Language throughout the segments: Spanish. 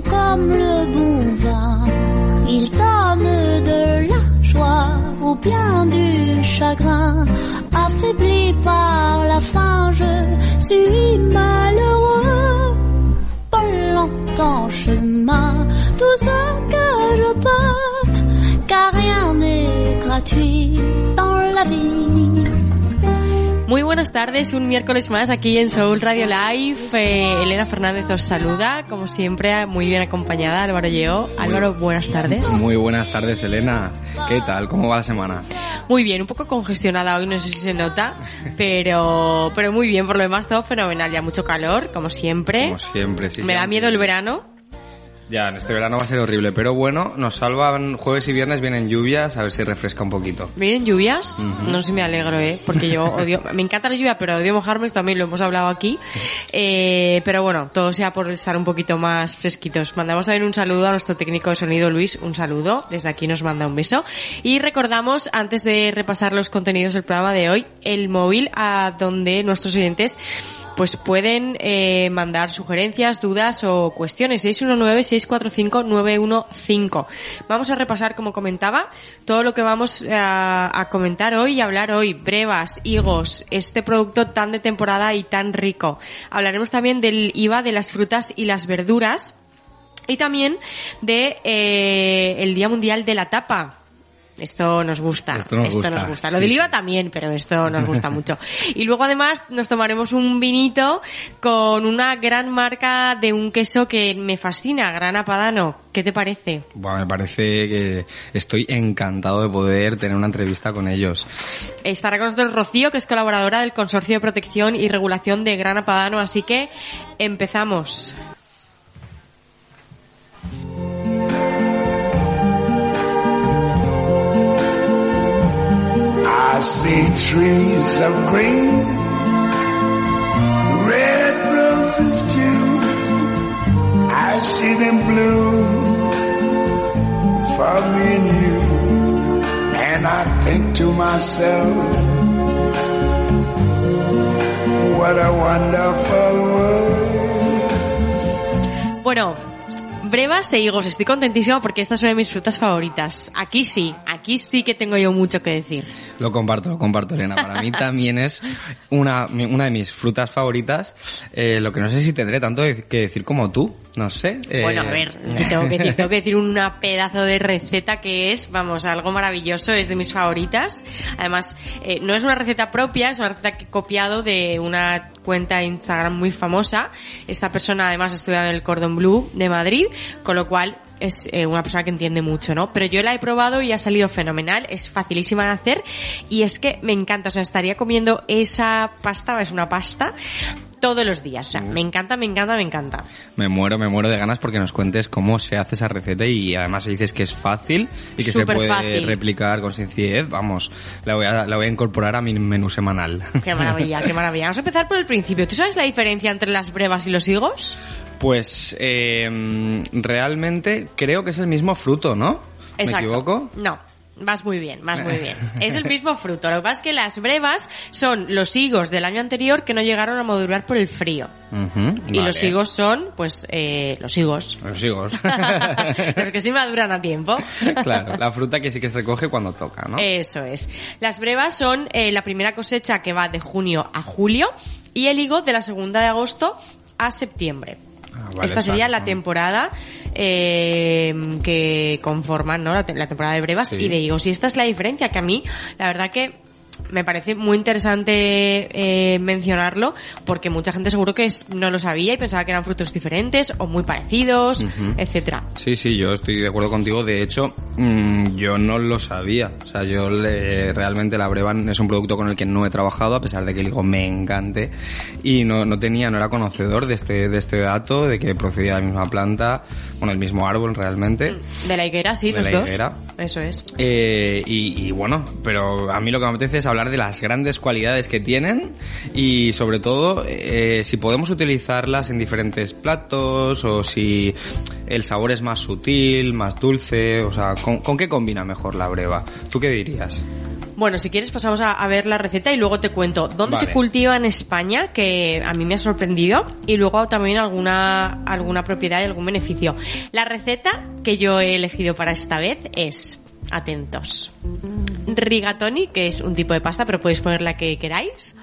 comme le bon vin. Ils donnent de la joie ou bien du chagrin. Affaibli par la faim, je suis malheureux. Pas longtemps chemin, tout ce que je peux, car rien n'est gratuit dans la vie. Muy buenas tardes, un miércoles más aquí en Soul Radio Live. Eh, Elena Fernández os saluda, como siempre, muy bien acompañada, Álvaro Lleó. Álvaro, buenas tardes. Muy buenas tardes, Elena. ¿Qué tal? ¿Cómo va la semana? Muy bien, un poco congestionada hoy, no sé si se nota, pero, pero muy bien, por lo demás todo fenomenal, ya mucho calor, como siempre. Como siempre, sí. Me da miedo el verano. Ya, en este verano va a ser horrible, pero bueno, nos salvan jueves y viernes, vienen lluvias, a ver si refresca un poquito. ¿Vienen lluvias? No sé si me alegro, ¿eh? Porque yo odio, me encanta la lluvia, pero odio mojarme, también lo hemos hablado aquí. Eh, pero bueno, todo sea por estar un poquito más fresquitos. Mandamos también un saludo a nuestro técnico de sonido, Luis, un saludo. Desde aquí nos manda un beso. Y recordamos, antes de repasar los contenidos del programa de hoy, el móvil a donde nuestros oyentes pues pueden eh, mandar sugerencias, dudas o cuestiones. 619-645-915. Vamos a repasar, como comentaba, todo lo que vamos a, a, comentar hoy y hablar hoy. Brevas, higos, este producto tan de temporada y tan rico. Hablaremos también del IVA de las frutas y las verduras. Y también de eh, el Día Mundial de la Tapa, esto nos gusta. Esto nos, esto gusta. nos gusta. Lo del IVA también, pero esto nos gusta mucho. Y luego además nos tomaremos un vinito con una gran marca de un queso que me fascina, Grana Padano. ¿Qué te parece? Bueno, me parece que estoy encantado de poder tener una entrevista con ellos. Estará con nosotros Rocío, que es colaboradora del Consorcio de Protección y Regulación de Grana Padano, así que empezamos. See trees of green, red roses too. I see them bloom for me and you. And I think to myself, what a wonderful world. Bueno, brevas e higos, estoy contentísima porque esta es una de mis frutas favoritas. Aquí sí, aquí sí que tengo yo mucho que decir. Lo comparto, lo comparto, Elena. Para mí también es una, una de mis frutas favoritas. Eh, lo que no sé si tendré tanto que decir como tú. No sé. Eh... Bueno, a ver, ¿qué tengo que decir? Tengo que decir una pedazo de receta que es, vamos, algo maravilloso, es de mis favoritas. Además, eh, no es una receta propia, es una receta que he copiado de una cuenta de Instagram muy famosa. Esta persona además ha estudiado en el Cordon Bleu de Madrid, con lo cual es eh, una persona que entiende mucho, ¿no? Pero yo la he probado y ha salido fenomenal, es facilísima de hacer y es que me encanta, o sea, estaría comiendo esa pasta, es una pasta, todos los días. O sea, me encanta, me encanta, me encanta. Me muero, me muero de ganas porque nos cuentes cómo se hace esa receta y además dices que es fácil y que Súper se puede fácil. replicar con sencillez. Vamos, la voy, a, la voy a incorporar a mi menú semanal. Qué maravilla, qué maravilla. Vamos a empezar por el principio. ¿Tú sabes la diferencia entre las brevas y los higos? Pues eh, realmente creo que es el mismo fruto, ¿no? Exacto. ¿Me equivoco? No. Vas muy bien, vas muy bien. Es el mismo fruto. Lo que pasa es que las brevas son los higos del año anterior que no llegaron a madurar por el frío. Y vale. los higos son, pues, eh, los higos. Los higos. los que sí maduran a tiempo. claro, la fruta que sí que se recoge cuando toca, ¿no? Eso es. Las brevas son eh, la primera cosecha que va de junio a julio y el higo de la segunda de agosto a septiembre. Ah, vale, Esta sería exacto. la temporada eh, que conforman ¿no? la, te- la temporada de brevas Sí. y de higos. Y esta es la diferencia que a mí, la verdad que me parece muy interesante eh, mencionarlo porque mucha gente seguro que es- no lo sabía y pensaba que eran frutos diferentes o muy parecidos, etcétera. Sí, sí, yo estoy de acuerdo contigo. De hecho, mm, yo no lo sabía. O sea, yo le- realmente la Brevan es un producto con el que no he trabajado, a pesar de que el higo me encante. Y no, no tenía, no era conocedor de este, de este dato, de que procedía de la misma planta, bueno, el mismo árbol realmente. De la higuera, sí, De los la dos. higuera. Eso es. Eh, y, y bueno, pero a mí lo que me apetece es hablar de las grandes cualidades que tienen y sobre todo eh, si podemos utilizarlas en diferentes platos o si el sabor es más sutil, más dulce, o sea, ¿con, con qué combina mejor la breva? ¿Tú qué dirías? Bueno, si quieres pasamos a, a ver la receta y luego te cuento dónde Vale. se cultiva en España, que a mí me ha sorprendido, y luego también alguna, alguna propiedad y algún beneficio. La receta que yo he elegido para esta vez es, atentos, rigatoni, que es un tipo de pasta, pero podéis poner la que queráis,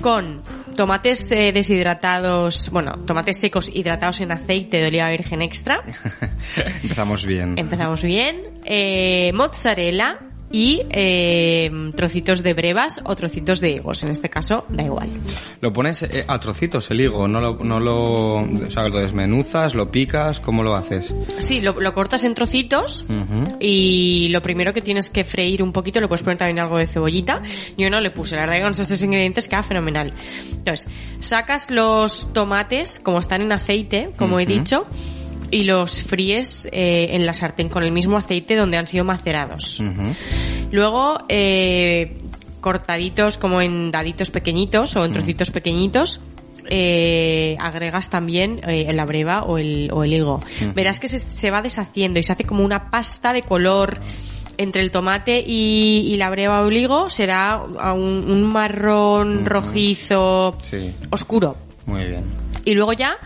con tomates eh, deshidratados, bueno, tomates secos hidratados en aceite de oliva virgen extra, Empezamos bien. Empezamos bien. Eh, mozzarella y eh, trocitos de brevas o trocitos de higos. En este caso, da igual. Lo pones eh, a trocitos el higo, no lo, no lo, o sea, lo desmenuzas, lo picas, ¿cómo lo haces? Sí, lo, lo cortas en trocitos y lo primero que tienes que freír un poquito, le puedes poner también algo de cebollita. Yo no le puse, la verdad que con estos ingredientes queda fenomenal. Entonces, sacas los tomates, como están en aceite, como he dicho, y los fríes eh, en la sartén con el mismo aceite donde han sido macerados. Luego, eh, cortaditos como en daditos pequeñitos o en trocitos pequeñitos, eh, agregas también eh, la breva o el, o el higo. Verás que se, se va deshaciendo y se hace como una pasta de color entre el tomate y, y la breva o el higo será un, un marrón rojizo Sí. oscuro. Muy bien. Y luego ya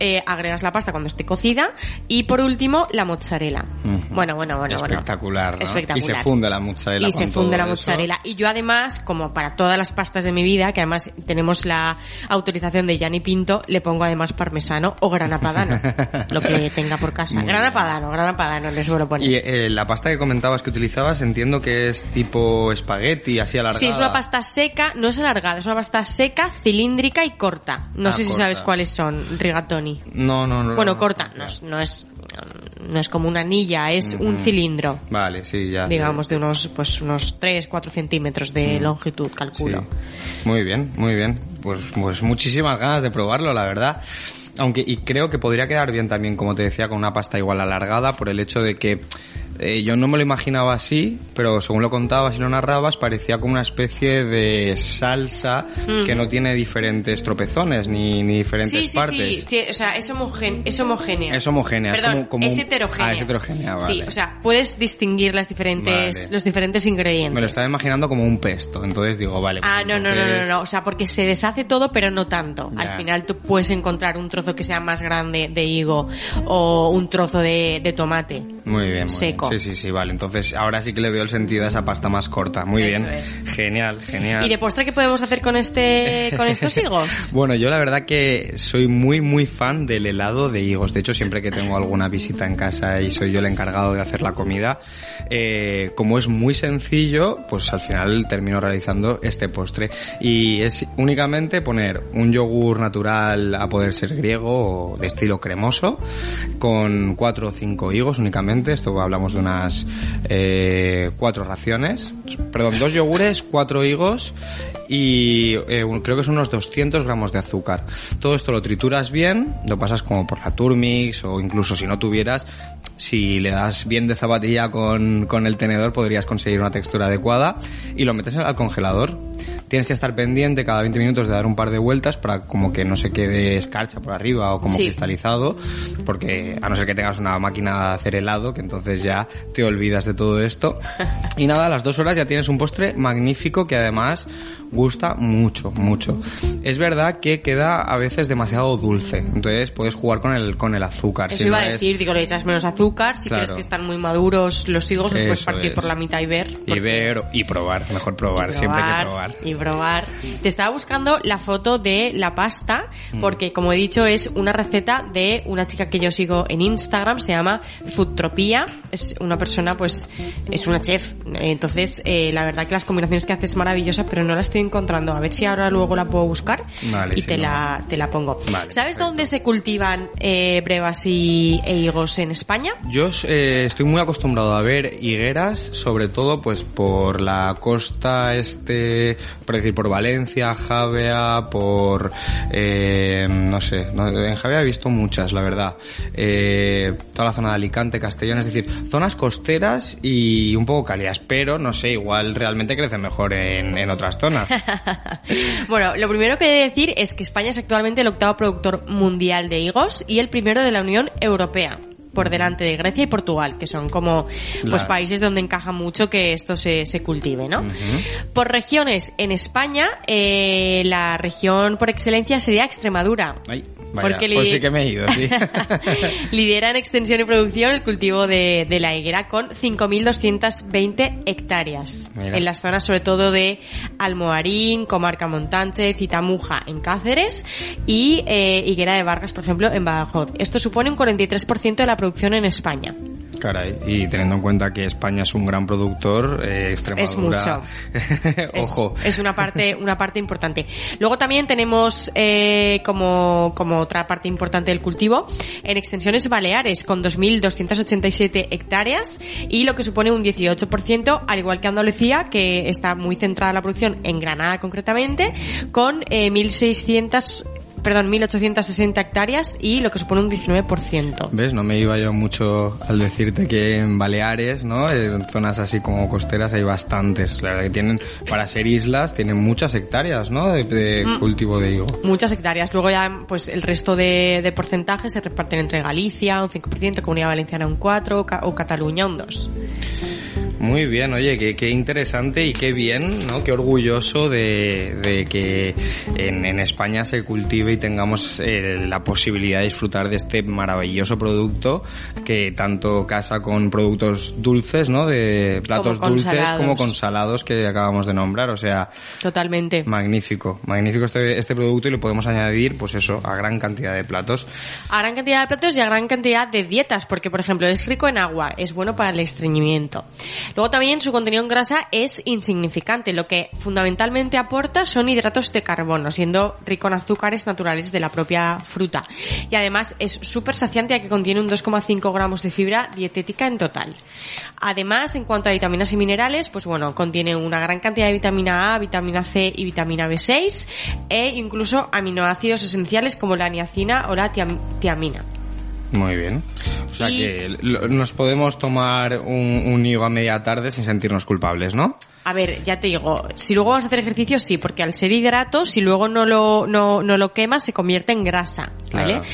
eh, agregas la pasta cuando esté cocida y por último la mozzarella. Ujú. Bueno, bueno, bueno, bueno. Espectacular, ¿no? Espectacular. Y se funde la mozzarella Y con se funde la eso. mozzarella. Y yo además, como para todas las pastas de mi vida, que además tenemos la autorización de Gianni Pinto, le pongo además parmesano o grana padano, lo que tenga por casa. Grana padano, grana padano le suelo poner. Y eh, la pasta que comentabas que utilizabas, entiendo que es tipo espagueti, así alargada. Sí, es una pasta seca, no es alargada, es una pasta seca, cilíndrica y corta. No Ah, sé si sabes cuáles son, rigatoni. No, no, no. Bueno, no, corta, no. no es, no es, como una anilla, es un cilindro. Vale, sí, ya. Digamos de unos, pues unos 3, 4 centímetros de longitud, calculo. Sí. Muy bien, muy bien. Pues, pues muchísimas ganas de probarlo, la verdad. Aunque, y creo que podría quedar bien también, como te decía, con una pasta igual alargada, por el hecho de que eh, yo no me lo imaginaba así, pero según lo contabas y lo narrabas, parecía como una especie de salsa que no tiene diferentes tropezones ni, ni diferentes Sí, sí, partes. sí, sí, o sea, es, homogen- es homogénea. Es homogénea, Perdón, como- como es heterogénea. Ah, es heterogénea, Sí, vale. o sea, puedes distinguir las diferentes, Vale. los diferentes ingredientes. Me lo estaba imaginando como un pesto, entonces digo, vale. Ah, pues no, no, no, no, entonces- no, o sea, porque se deshace todo, pero no tanto. Ya. Al final tú puedes encontrar un trozo que sea más grande de higo o un trozo de, de tomate. Muy bien, muy Seco. bien. Sí, sí, sí, vale. Entonces ahora sí que le veo el sentido a esa pasta más corta. Muy Eso bien. es. Genial, genial. ¿Y de postre qué podemos hacer con este, con estos higos? Bueno, yo la verdad que soy muy, muy fan del helado de higos. De hecho, siempre que tengo alguna visita en casa y soy yo el encargado de hacer la comida, eh, como es muy sencillo, pues al final termino realizando este postre. Y es únicamente poner un yogur natural a poder ser griego o de estilo cremoso, con cuatro o cinco higos únicamente. Esto hablamos de unas eh, cuatro raciones. Perdón, dos yogures, cuatro higos y eh, creo que son unos 200 gramos de azúcar. Todo esto lo trituras bien, lo pasas como por la Turmix o incluso si no tuvieras, si le das bien de zapatilla con, con el tenedor podrías conseguir una textura adecuada y lo metes al congelador. Tienes que estar pendiente cada 20 minutos de dar un par de vueltas para como que no se quede escarcha por arriba o como Sí. cristalizado, porque a no ser que tengas una máquina de hacer helado, que entonces ya te olvidas de todo esto. Y nada, a las dos horas ya tienes un postre magnífico que además gusta mucho, mucho. Es verdad que queda a veces demasiado dulce, entonces puedes jugar con el, con el azúcar. Eso si iba no a es- decir, digo, le echas menos azúcar, si Claro. crees que están muy maduros los higos, los puedes partir es. por la mitad y ver. Y porque- ver y probar, mejor probar, y siempre que probar. Y probar. Te estaba buscando la foto de la pasta, Mm. porque como he dicho, es una receta de una chica que yo sigo en Instagram, se llama Es una persona, pues, es una chef. Entonces, eh, la verdad que las combinaciones que hace es maravillosa, pero no la estoy encontrando. A ver si ahora luego la puedo buscar Vale, y si te, no- la, te la pongo. Vale, ¿Sabes perfecto. dónde se cultivan eh, brevas y, e higos en España? Yo eh, estoy muy acostumbrado a ver higueras, sobre todo pues por la costa este, por decir por Valencia, Javea, por no sé, no- en Javea he visto muchas, la verdad. Toda la zona de Alicante, Castellón, es decir, zonas costeras y un poco cálidas, pero no sé, igual realmente crecen mejor en, en otras zonas. Bueno, lo primero que he de decir es que España es actualmente el octavo productor mundial de higos y el primero de la Unión Europea. por delante de Grecia y Portugal, que son como pues Claro. países donde encaja mucho que esto se, se cultive, ¿no? Por regiones, en España, eh, la región por excelencia sería Extremadura. Ay, vaya, Porque pues sí que me he ido, sí. Lidera en extensión y producción el cultivo de, de la higuera con 5.220 hectáreas. Mira. En las zonas sobre todo de Almoharín, Comarca Montánchez, Citamuja en Cáceres y eh, Higuera de Vargas, por ejemplo, en Badajoz. Esto supone un 43% de la producción en España. Caray, y teniendo en cuenta que España es un gran productor, eh, Extremadura... Es- Ojo. Es, una parte, una parte importante. Luego también tenemos eh, como, como otra parte importante del cultivo en extensiones baleares con 2.287 hectáreas y lo que supone un 18%, al igual que Andalucía, que está muy centrada la producción en Granada concretamente, con eh, 1.600 perdón, 1.860 hectáreas y lo que supone un 19%. ¿Ves? No me iba yo mucho al decirte que en Baleares, ¿no? En zonas así como costeras hay bastantes. La verdad que tienen, para ser islas, tienen muchas hectáreas, ¿no? De, de Mm. cultivo de higo. Muchas hectáreas. Luego ya, pues el resto de, de porcentajes se reparten entre Galicia, un 5%, Comunidad Valenciana un 4% Ca- o Cataluña un 2%. Muy bien, oye, qué, qué interesante y qué bien, ¿no? Qué orgulloso de, de que en, en España se cultive y tengamos eh, la posibilidad de disfrutar de este maravilloso producto que tanto casa con productos dulces, ¿no? De platos dulces salados. como con salados que acabamos de nombrar, o sea, Totalmente. magnífico, magnífico este, este producto y lo podemos añadir, pues eso, a gran cantidad de platos. A gran cantidad de platos y a gran cantidad de dietas, porque por ejemplo es rico en agua, es bueno para el estreñimiento. Luego también su contenido en grasa es insignificante, lo que fundamentalmente aporta son hidratos de carbono, siendo rico en azúcares naturales de la propia fruta. Y además es súper saciante ya que contiene un 2,5 gramos de fibra dietética en total. Además, en cuanto a vitaminas y minerales, pues bueno, contiene una gran cantidad de vitamina A, vitamina C y vitamina B6 e incluso aminoácidos esenciales como la niacina o la tiam- tiamina. Muy bien. O sea Y- que nos podemos tomar un, un higo a media tarde sin sentirnos culpables, ¿no? A ver, ya te digo, si luego vas a hacer ejercicio, sí, porque al ser hidrato, si luego no lo, no, no lo quemas, se convierte en grasa, ¿vale? Claro.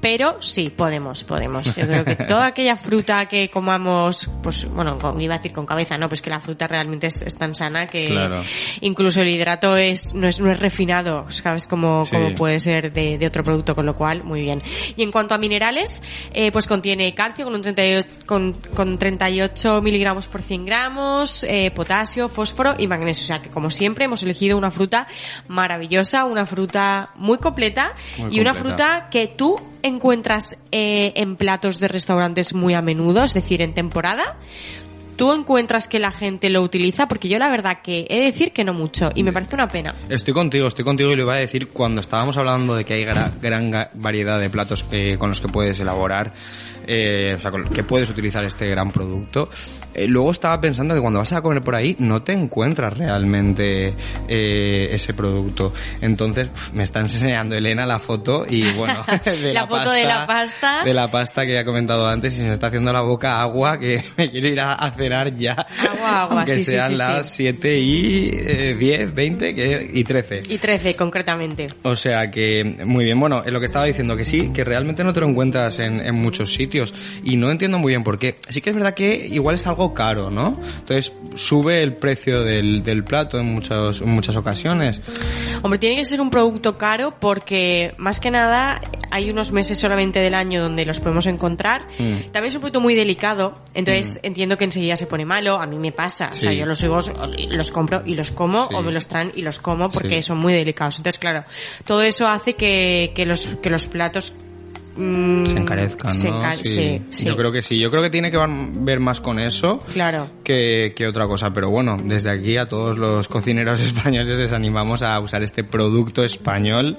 Pero sí, podemos, podemos. Yo creo que toda aquella fruta que comamos, pues, bueno, con- iba a decir con cabeza, no, pues que la fruta realmente es, es tan sana que Claro. incluso el hidrato es, no es, no es refinado, sabes como, Sí. como puede ser de, de otro producto, con lo cual, muy bien. Y en cuanto a minerales, eh, pues contiene calcio con un 38, con, con 38 miligramos por 100 gramos, eh, potasio, fósforo y magnesio. O sea que como siempre hemos elegido una fruta maravillosa, una fruta muy completa Muy y una fruta que tú encuentras eh, en platos de restaurantes muy a menudo, es decir, en temporada. ¿Tú encuentras que la gente lo utiliza? Porque yo la verdad que he de decir que no mucho y me parece una pena. Estoy contigo, estoy contigo y lo iba a decir cuando estábamos hablando de que hay gra- gran variedad de platos que- con los que puedes elaborar, eh, o sea, que puedes utilizar este gran producto. Eh, luego estaba pensando que cuando vas a comer por ahí no te encuentras realmente eh, ese producto. Entonces me está enseñando Elena la foto y bueno, de La foto de la pasta. de la pasta que he comentado antes y se me está haciendo la boca agua que me quiero ir a, a cenar ya. Agua, agua, sí, sí, sean sí, sí. las 7 y eh, 10, 20 que, y 13. Y 13 concretamente. O sea que, muy bien, bueno, es lo que estaba diciendo, que sí, que realmente no te lo encuentras en, en muchos sitios y no entiendo muy bien por qué. Sí que es verdad que igual es algo caro, ¿no? Entonces sube el precio del, del plato en, muchos, en muchas ocasiones. Hombre, tiene que ser un producto caro porque más que nada hay unos meses solamente del año donde los podemos encontrar. Mm. También es un producto muy delicado, entonces entiendo que enseguida se pone malo. A mí me pasa, o sea, yo los higos los compro y los como Sí. o me los traen y los como porque Sí. son muy delicados. Entonces, claro, todo eso hace que, que los que los platos mm, Se encarezcan, se ¿no? sí, sí. Yo creo que sí, yo creo que tiene que ver más con eso. Claro. que, que otra cosa. Pero bueno, desde aquí a todos los cocineros españoles les animamos a usar este producto español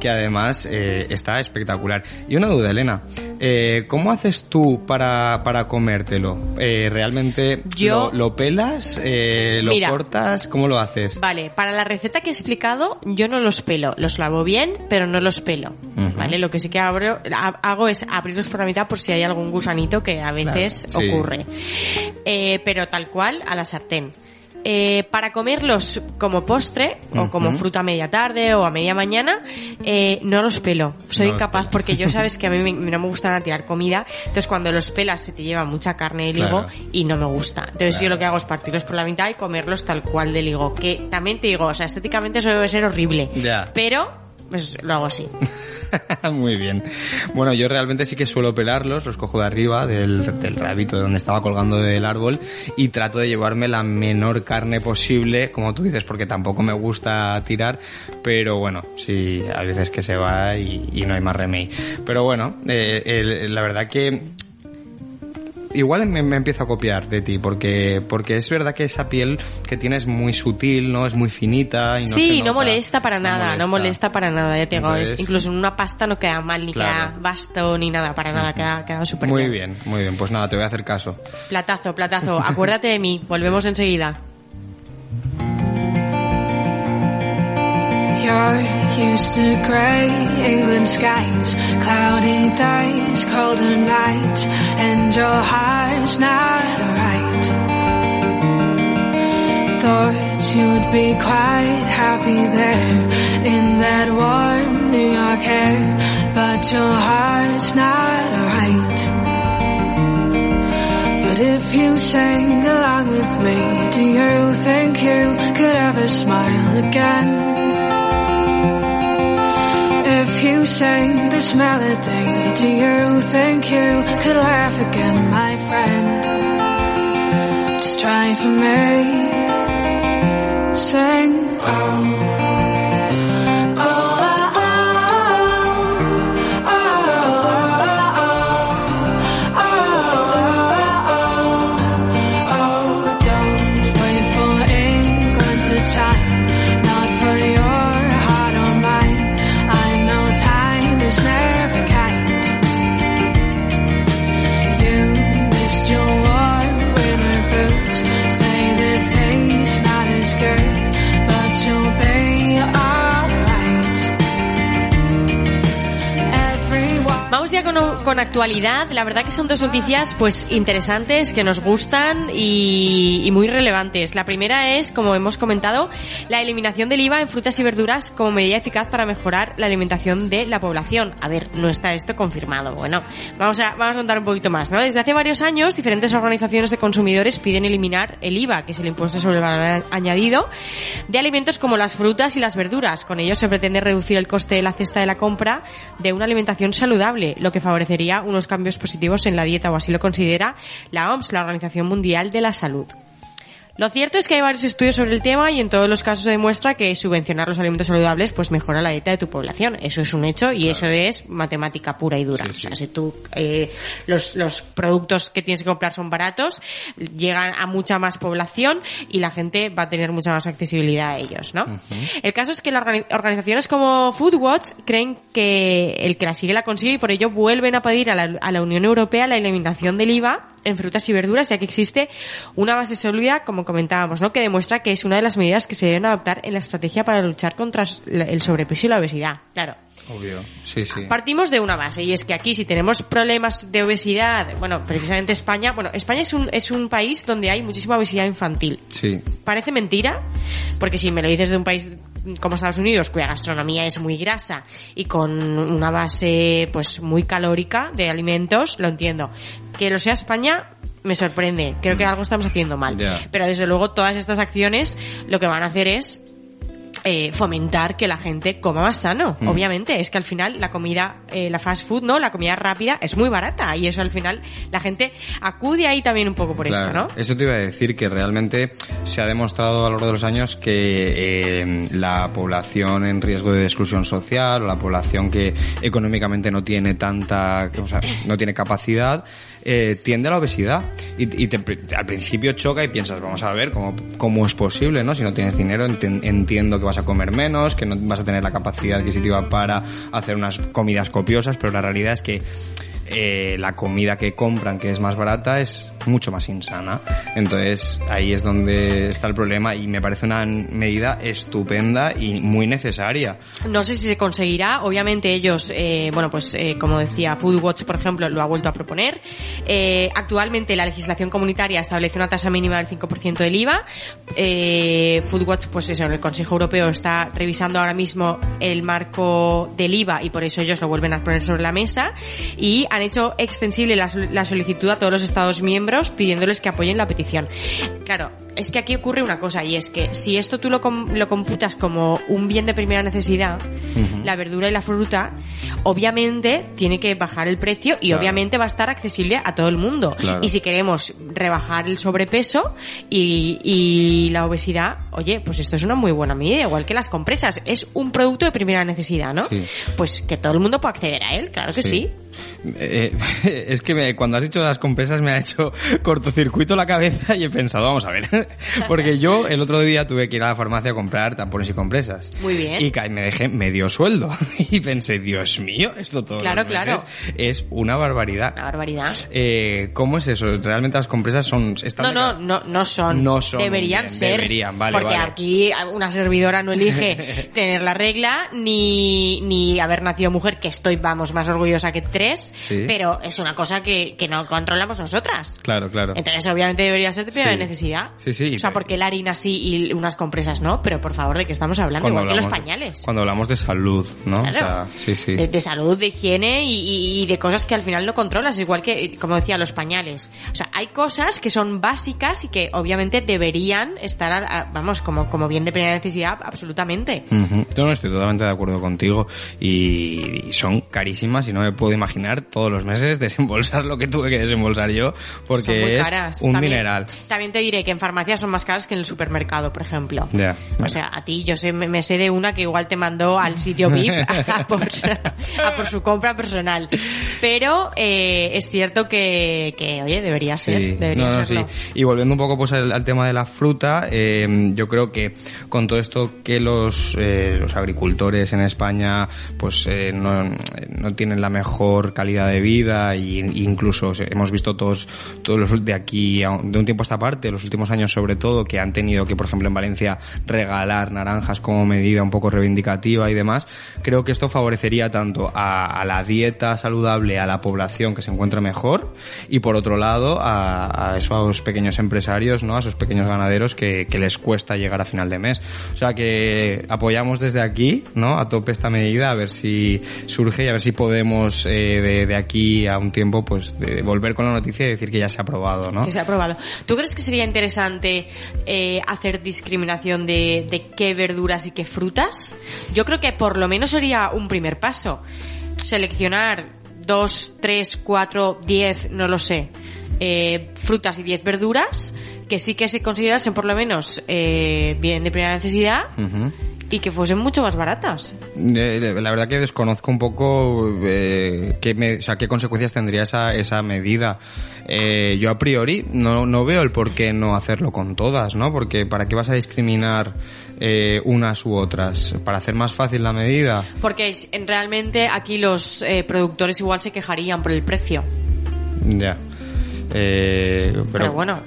que además eh, está espectacular. Y una duda, Elena. Eh, ¿Cómo haces tú para, para comértelo? Eh, ¿Realmente Yo- lo, lo pelas? Eh, ¿Lo Mira. cortas? ¿Cómo lo haces? Vale, para la receta que he explicado, yo no los pelo. Los lavo bien, pero no los pelo. Vale, lo que sí que abro, ha- hago es abrirlos por la mitad por si hay algún gusanito que a veces Claro, sí. ocurre. Eh, pero tal cual, a la sartén. Eh, para comerlos como postre o como fruta a media tarde o a media mañana, eh, no los pelo. Soy No incapaz porque yo sabes que a mí me- no me gusta nada tirar comida. Entonces cuando los pelas se te lleva mucha carne higo Claro. y no me gusta. Entonces yo lo que hago es partirlos por la mitad y comerlos tal cual del higo. Que también te digo, o sea, estéticamente eso debe ser horrible. Pero pues lo hago así. Muy bien. Bueno, yo realmente sí que suelo pelarlos, los cojo de arriba del, del rabito de donde estaba colgando del árbol y trato de llevarme la menor carne posible, como tú dices, porque tampoco me gusta tirar, pero bueno, sí, a veces que se va y, no hay más remey. Pero bueno, eh, la verdad que igual me, me empiezo a copiar de ti, porque, porque es verdad que esa piel que tienes es muy sutil, ¿no? Es muy finita y no se sí, no molesta para nada, no molesta para nada, ya te digo, es- Entonces- incluso en una pasta no queda mal, ni Claro. queda basto, ni nada, para nada, queda, queda súper Muy bien, muy bien. Pues nada, te voy a hacer caso. Platazo, platazo, acuérdate de mí, volvemos enseguida. You're used to grey England skies, cloudy days, colder nights, and your heart's not right. Thought you'd be quite happy there in that warm New York air, but your heart's not right. But if you sang along with me, do you think you could ever smile again? Sang this melody, to you think you could laugh again, my friend? Just try for me. Sing. Oh. Con, actualidad. La verdad que son dos noticias pues interesantes, que nos gustan y, y muy relevantes. La primera es, como hemos comentado, la eliminación del IVA en frutas y verduras como medida eficaz para mejorar la alimentación de la población. A ver, no está esto confirmado. Bueno, vamos a, vamos a contar un poquito más, ¿no? Desde hace varios años, diferentes organizaciones de consumidores piden eliminar el IVA, que es el impuesto sobre el valor añadido, de alimentos como las frutas y las verduras. Con ello se pretende reducir el coste de la cesta de la compra de una alimentación saludable, lo que favorecería unos cambios positivos en la dieta, o así lo considera la OMS, la Organización Mundial de la Salud. Lo cierto es que hay varios estudios sobre el tema y en todos los casos se demuestra que subvencionar los alimentos saludables pues mejora la dieta de tu población. Eso es un hecho y eso es matemática pura y dura. Sí, sí. O sea, si tú eh, los, los productos que tienes que comprar son baratos, llegan a mucha más población y la gente va a tener mucha más accesibilidad a ellos, ¿no? El caso es que las organi- organizaciones como Foodwatch creen que el que la sigue la consigue y por ello vuelven a pedir a la, a la Unión Europea la eliminación del IVA en frutas y verduras, ya que existe una base sólida, como comentábamos, ¿no? que demuestra que es una de las medidas que se deben adoptar en la estrategia para luchar contra el sobrepeso y la obesidad. Claro. Obvio. Sí, sí. Partimos de una base y es que aquí si tenemos problemas de obesidad, bueno, precisamente España, bueno, España es un, es un país donde hay muchísima obesidad infantil. Sí. Parece mentira, porque si me lo dices de un país como Estados Unidos, cuya gastronomía es muy grasa y con una base pues muy calórica de alimentos, lo entiendo. Que lo sea España me sorprende, creo que algo estamos haciendo mal. Pero desde luego todas estas acciones lo que van a hacer es eh, fomentar que la gente coma más sano. Mm. Obviamente, es que al final la comida, eh, la fast food, ¿no? La comida rápida es muy barata y eso al final la gente acude ahí también un poco por Claro, esto, ¿no? Eso te iba a decir que realmente se ha demostrado a lo largo de los años que eh, la población en riesgo de exclusión social o la población que económicamente no tiene tanta, o sea, no tiene capacidad, eh, tiende a la obesidad. Y, y te- al principio choca y piensas, vamos a ver cómo, cómo es posible, ¿no? Si no tienes dinero, entiendo que vas a comer menos, que no vas a tener la capacidad adquisitiva para hacer unas comidas copiosas, pero la realidad es que eh, la comida que compran, que es más barata, es mucho más insana. Entonces ahí es donde está el problema y me parece una medida estupenda y muy necesaria. No sé si se conseguirá. Obviamente ellos, eh, bueno, pues eh, como decía Foodwatch, por ejemplo, lo ha vuelto a proponer. Actualmente la legislación comunitaria establece una tasa mínima del 5% del IVA. Eh, Foodwatch, pues eso, el Consejo Europeo está revisando ahora mismo el marco del IVA y por eso ellos lo vuelven a poner sobre la mesa y han hecho extensible la, sol- la solicitud a todos los Estados miembros pidiéndoles que apoyen la petición. Claro, es que aquí ocurre una cosa y es que si esto tú lo, com- lo computas como un bien de primera necesidad, la verdura y la fruta, obviamente tiene que bajar el precio y Claro. obviamente va a estar accesible a todo el mundo. Claro. Y si queremos rebajar el sobrepeso y, y la obesidad, oye, pues esto es una muy buena medida, igual que las compresas. Es un producto de primera necesidad, ¿no? Sí. Pues que todo el mundo pueda acceder a él, claro que sí. Eh, es que me- cuando has dicho las compresas me ha hecho cortocircuito la cabeza y he pensado, vamos a ver, porque yo el otro día tuve que ir a la farmacia a comprar tampones y compresas. Muy bien. Y me dejé medio sueldo y pensé, Dios mío, esto todo Claro, claro. es una barbaridad. Una barbaridad. Eh, ¿Cómo es eso? ¿Realmente las compresas son... están No, no, no, no son. No son Deberían bien, ser. deberían, vale, Porque vale. aquí una servidora no elige tener la regla ni, ni haber nacido mujer, que estoy, vamos, más orgullosa que tres, Sí. pero es una cosa que, que no controlamos nosotras. Claro, claro. Entonces, obviamente debería ser de primera Sí. necesidad. Sí, sí. O sea, porque la harina sí y unas compresas no, pero por favor, ¿de qué estamos hablando? Igual que los pañales. Cuando hablamos de salud, ¿no? Claro. O sea, sí, sí. De, de salud, de higiene y, y- y de cosas que al final no controlas, igual que, como decía, los pañales. O sea, hay cosas que son básicas y que obviamente deberían estar, a- a- vamos, como, como bien de primera necesidad, absolutamente. Ujú. Yo no estoy totalmente de acuerdo contigo y, y son carísimas y no me puedo imaginar todos los meses desembolsar lo que tuve que desembolsar yo porque son muy es caras. un También- mineral. También te diré que en farmacias son más caras que en el supermercado, por ejemplo. O sea, a ti, yo sé, me, me sé de una que igual te mandó al sitio VIP a por, a por su compra personal. Pero eh, es cierto que, que, oye, debería ser. Sí, debería no, no, serlo. sí. Y volviendo un poco pues al, al tema de la fruta, eh, yo creo que con todo esto que los, eh, los agricultores en España pues eh, no, no tienen la mejor calidad de vida y incluso hemos visto todos todos los de aquí de un tiempo a esta parte, los últimos años sobre todo, que han tenido que por ejemplo en Valencia regalar naranjas como medida un poco reivindicativa y demás, creo que esto favorecería tanto a, a la dieta saludable a la población que se encuentra mejor y por otro lado a, a esos pequeños empresarios, ¿no? A esos pequeños ganaderos que, que les cuesta llegar a final de mes. O sea que apoyamos desde aquí, ¿no? A tope esta medida a ver si surge y a ver si podemos eh, de, de aquí a un tiempo pues de volver con la noticia y decir que ya se ha aprobado, ¿no? Que se ha aprobado. ¿Tú crees que sería interesante eh, hacer discriminación de, de qué verduras y qué frutas? Yo creo que por lo menos sería un primer paso. Seleccionar dos, tres, cuatro, diez, no lo sé, eh, frutas y diez verduras que sí que se considerasen por lo menos eh, bien de primera necesidad y que fuesen mucho más baratas. De- la verdad que desconozco un poco eh, qué, me- o sea, qué consecuencias tendría esa, esa medida. Eh, yo a priori no, no veo el por qué no hacerlo con todas, ¿no? Porque ¿para qué vas a discriminar eh, unas u otras? ¿Para hacer más fácil la medida? Porque realmente aquí los eh, productores igual se quejarían por el precio. Ya. Eh, pero, Pero bueno,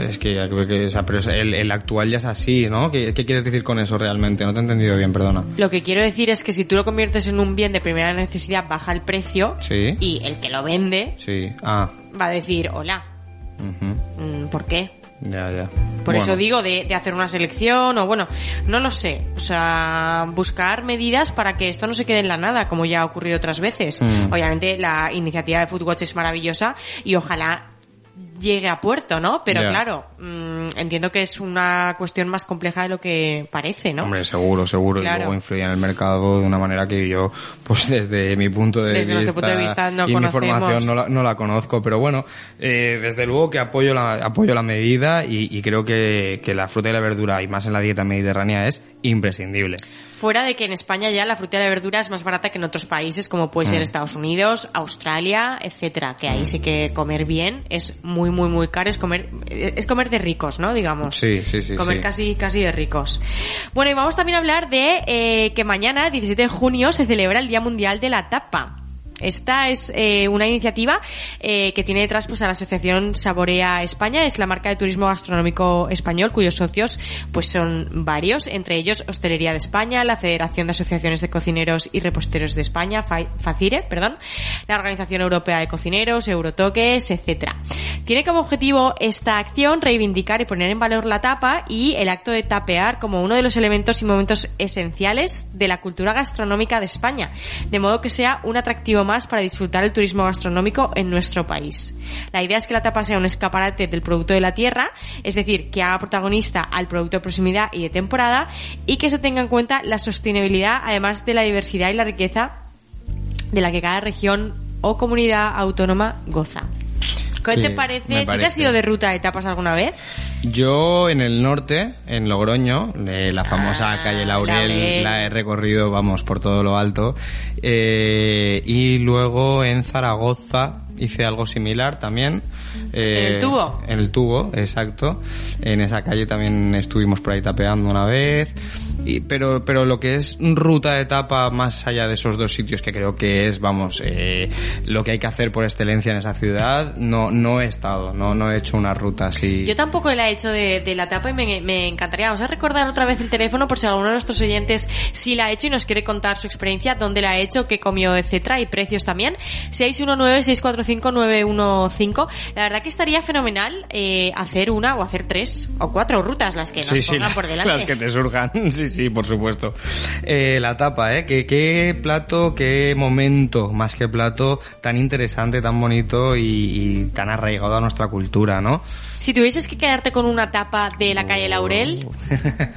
Es que, que- o sea, pero el, el actual ya es así, ¿no? ¿Qué, qué quieres decir con eso realmente? No te he entendido bien, perdona. Lo que quiero decir es que si tú lo conviertes en un bien de primera necesidad, baja el precio Sí. y el que lo vende Sí. Ah. va a decir, hola, mm, ¿por qué? Ya, ya. Por Bueno. eso digo de, de hacer una selección o bueno, no lo sé. O sea, buscar medidas para que esto no se quede en la nada, como ya ha ocurrido otras veces. Mm. Obviamente la iniciativa de Foodwatch es maravillosa y ojalá llegue a puerto, ¿no? Pero claro, mm, entiendo que es una cuestión más compleja de lo que parece, ¿no? Hombre, seguro, seguro. Claro. Y luego influye en el mercado de una manera que yo, pues desde mi punto de Desde vista, nuestro punto de vista no y mi formación no la, no la conozco, pero bueno, eh, desde luego que apoyo la, apoyo la medida y, y creo que, que la fruta y la verdura, y más en la dieta mediterránea, es imprescindible. Fuera de que en España ya la fruta y la verdura es más barata que en otros países como puede Mm. ser Estados Unidos, Australia, etcétera, que ahí sí que comer bien es muy muy muy caro, es comer es comer de ricos, ¿no? Digamos. Sí, sí, sí, Comer sí. casi casi de ricos. Bueno, y vamos también a hablar de eh, que mañana, 17 de junio, se celebra el Día Mundial de la Tapa. Esta es eh, una iniciativa eh, que tiene detrás pues a la asociación Saborea España, es la marca de turismo gastronómico español cuyos socios pues son varios, entre ellos Hostelería de España, la Federación de Asociaciones de Cocineros y Reposteros de España, Fa- Facire, perdón, la Organización Europea de Cocineros, Eurotoques, etcétera. Tiene como objetivo esta acción reivindicar y poner en valor la tapa y el acto de tapear como uno de los elementos y momentos esenciales de la cultura gastronómica de España, de modo que sea un atractivo más para disfrutar el turismo gastronómico en nuestro país. La idea es que la tapa sea un escaparate del producto de la tierra, es decir, que haga protagonista al producto de proximidad y de temporada y que se tenga en cuenta la sostenibilidad, además de la diversidad y la riqueza de la que cada región o comunidad autónoma goza. ¿Qué Sí, te parece? ¿Tú te has ido de ruta de tapas alguna vez? Yo en el norte, en Logroño, eh, la famosa Ah, calle Laurel, Laurel. la he recorrido, vamos, por todo lo alto. Eh, y luego en Zaragoza hice algo similar también. Eh, ¿En el tubo? En el tubo, exacto. En esa calle también estuvimos por ahí tapeando una vez. Y, pero, pero lo que es ruta de tapa más allá de esos dos sitios que creo que es, vamos, eh, lo que hay que hacer por excelencia en esa ciudad, no, no he estado, no, no he hecho una ruta así. Yo tampoco la he hecho de, de la tapa y me, me encantaría. Vamos a recordar otra vez el teléfono por si alguno de nuestros oyentes sí la ha hecho y nos quiere contar su experiencia, dónde la ha hecho, qué comió, etcétera, y precios también. 619-645-915. La verdad que estaría fenomenal eh, hacer una o hacer tres o cuatro rutas, las que nos pongan la- por delante. Las que te surjan, sí, sí, por supuesto. Eh, la tapa, ¿eh? ¿Qué, qué plato, qué momento, más que plato, tan interesante, tan bonito y, y tan arraigado a nuestra cultura, ¿no? Si tuvieses que quedarte con una tapa de la calle Laurel,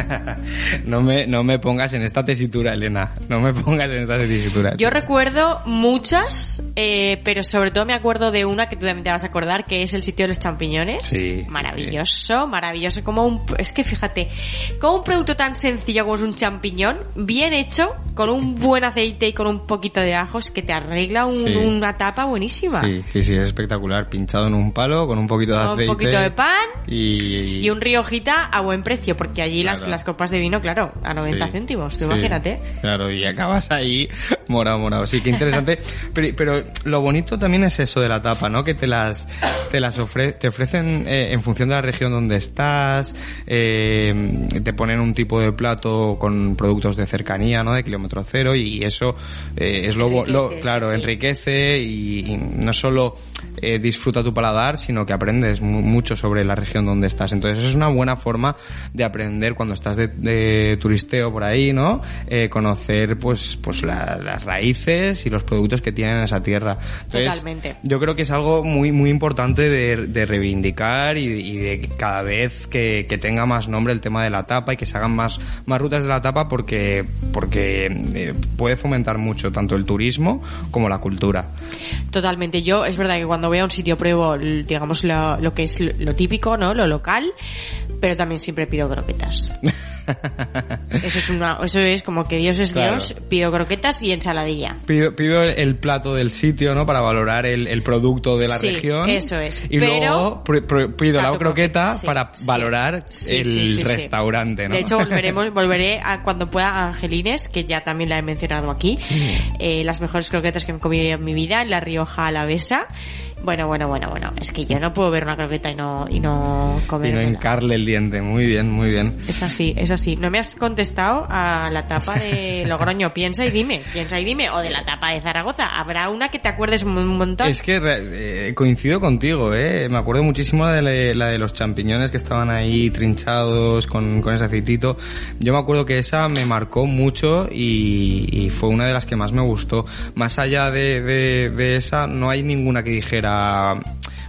no, me, no me pongas en esta tesitura, Elena. No me pongas en esta tesitura. Yo recuerdo muchas, eh, pero sobre todo me acuerdo de una que tú también te vas a acordar, que es el sitio de los champiñones. Sí, sí, Maravilloso, maravilloso. Como un, es que fíjate, como un producto tan sencillo como es un champiñón, bien hecho, con un buen aceite y con un poquito de ajos, que te arregla un- Sí. una tapa buenísima. Sí, sí, sí, es espectacular. Pinchado en un palo, con un poquito de Con un aceite. poquito de pan y... Y un riojita a buen precio, porque allí las, las copas de vino, claro, a 90 Sí, céntimos, tú sí. imagínate. Claro, y acabas ahí morado, morado. Sí, qué interesante. pero, pero lo bonito también es eso de la tapa, ¿no? Que te las, te las ofre- te ofrecen eh, en función de la región donde estás, eh, te ponen un tipo de plato con productos de cercanía, ¿no? De kilómetro cero y eso eh, es lo, lo- claro, sí, sí. enriquece y, y no solo eh, disfruta tu paladar, sino que aprendes mu- mucho sobre la región donde estás. Entonces es una buena forma de aprender cuando estás de, de turisteo por ahí, ¿no? Eh, conocer pues pues la- las raíces y los productos que tienen esa tierra. Entonces, Totalmente. Yo creo que es algo muy muy importante de, de reivindicar y, y de cada vez que, que tenga más nombre el tema de la tapa y que se hagan más más rutas de la tapa porque porque eh, puede fomentar mucho tanto el turismo como la cultura. Totalmente. Yo, es verdad que cuando voy a un sitio pruebo, digamos, lo, lo que es lo, lo típico, ¿no? Lo local, pero también siempre pido croquetas. Eso es una, eso es como que Dios es Claro. Dios, pido croquetas y ensaladilla. Pido, pido el, plato del sitio, ¿no? Para valorar el, el producto de la Sí, región. eso es. Y Pero- luego pido la croqueta sí, para sí. valorar el restaurante, ¿no? De hecho, volveremos, volveré a cuando pueda a Angelines, que ya también la he mencionado aquí. Eh, las mejores croquetas que he comido en mi vida, en la Rioja Alavesa. Bueno, bueno, bueno, bueno. Es que yo no puedo ver una croqueta y no, y no y comer. no hincarle el diente. Muy bien, muy bien. Es así, es así. No me has contestado a la tapa de Logroño. Piensa y dime, piensa y dime. O de la tapa de Zaragoza. Habrá una que te acuerdes un montón. Es que eh, coincido contigo, ¿eh? Me acuerdo muchísimo de la, la de los champiñones que estaban ahí trinchados con, con ese aceitito. Yo me acuerdo que esa me marcó mucho y, y fue una de las que más me gustó. Más allá de, de, de esa, no hay ninguna que dijera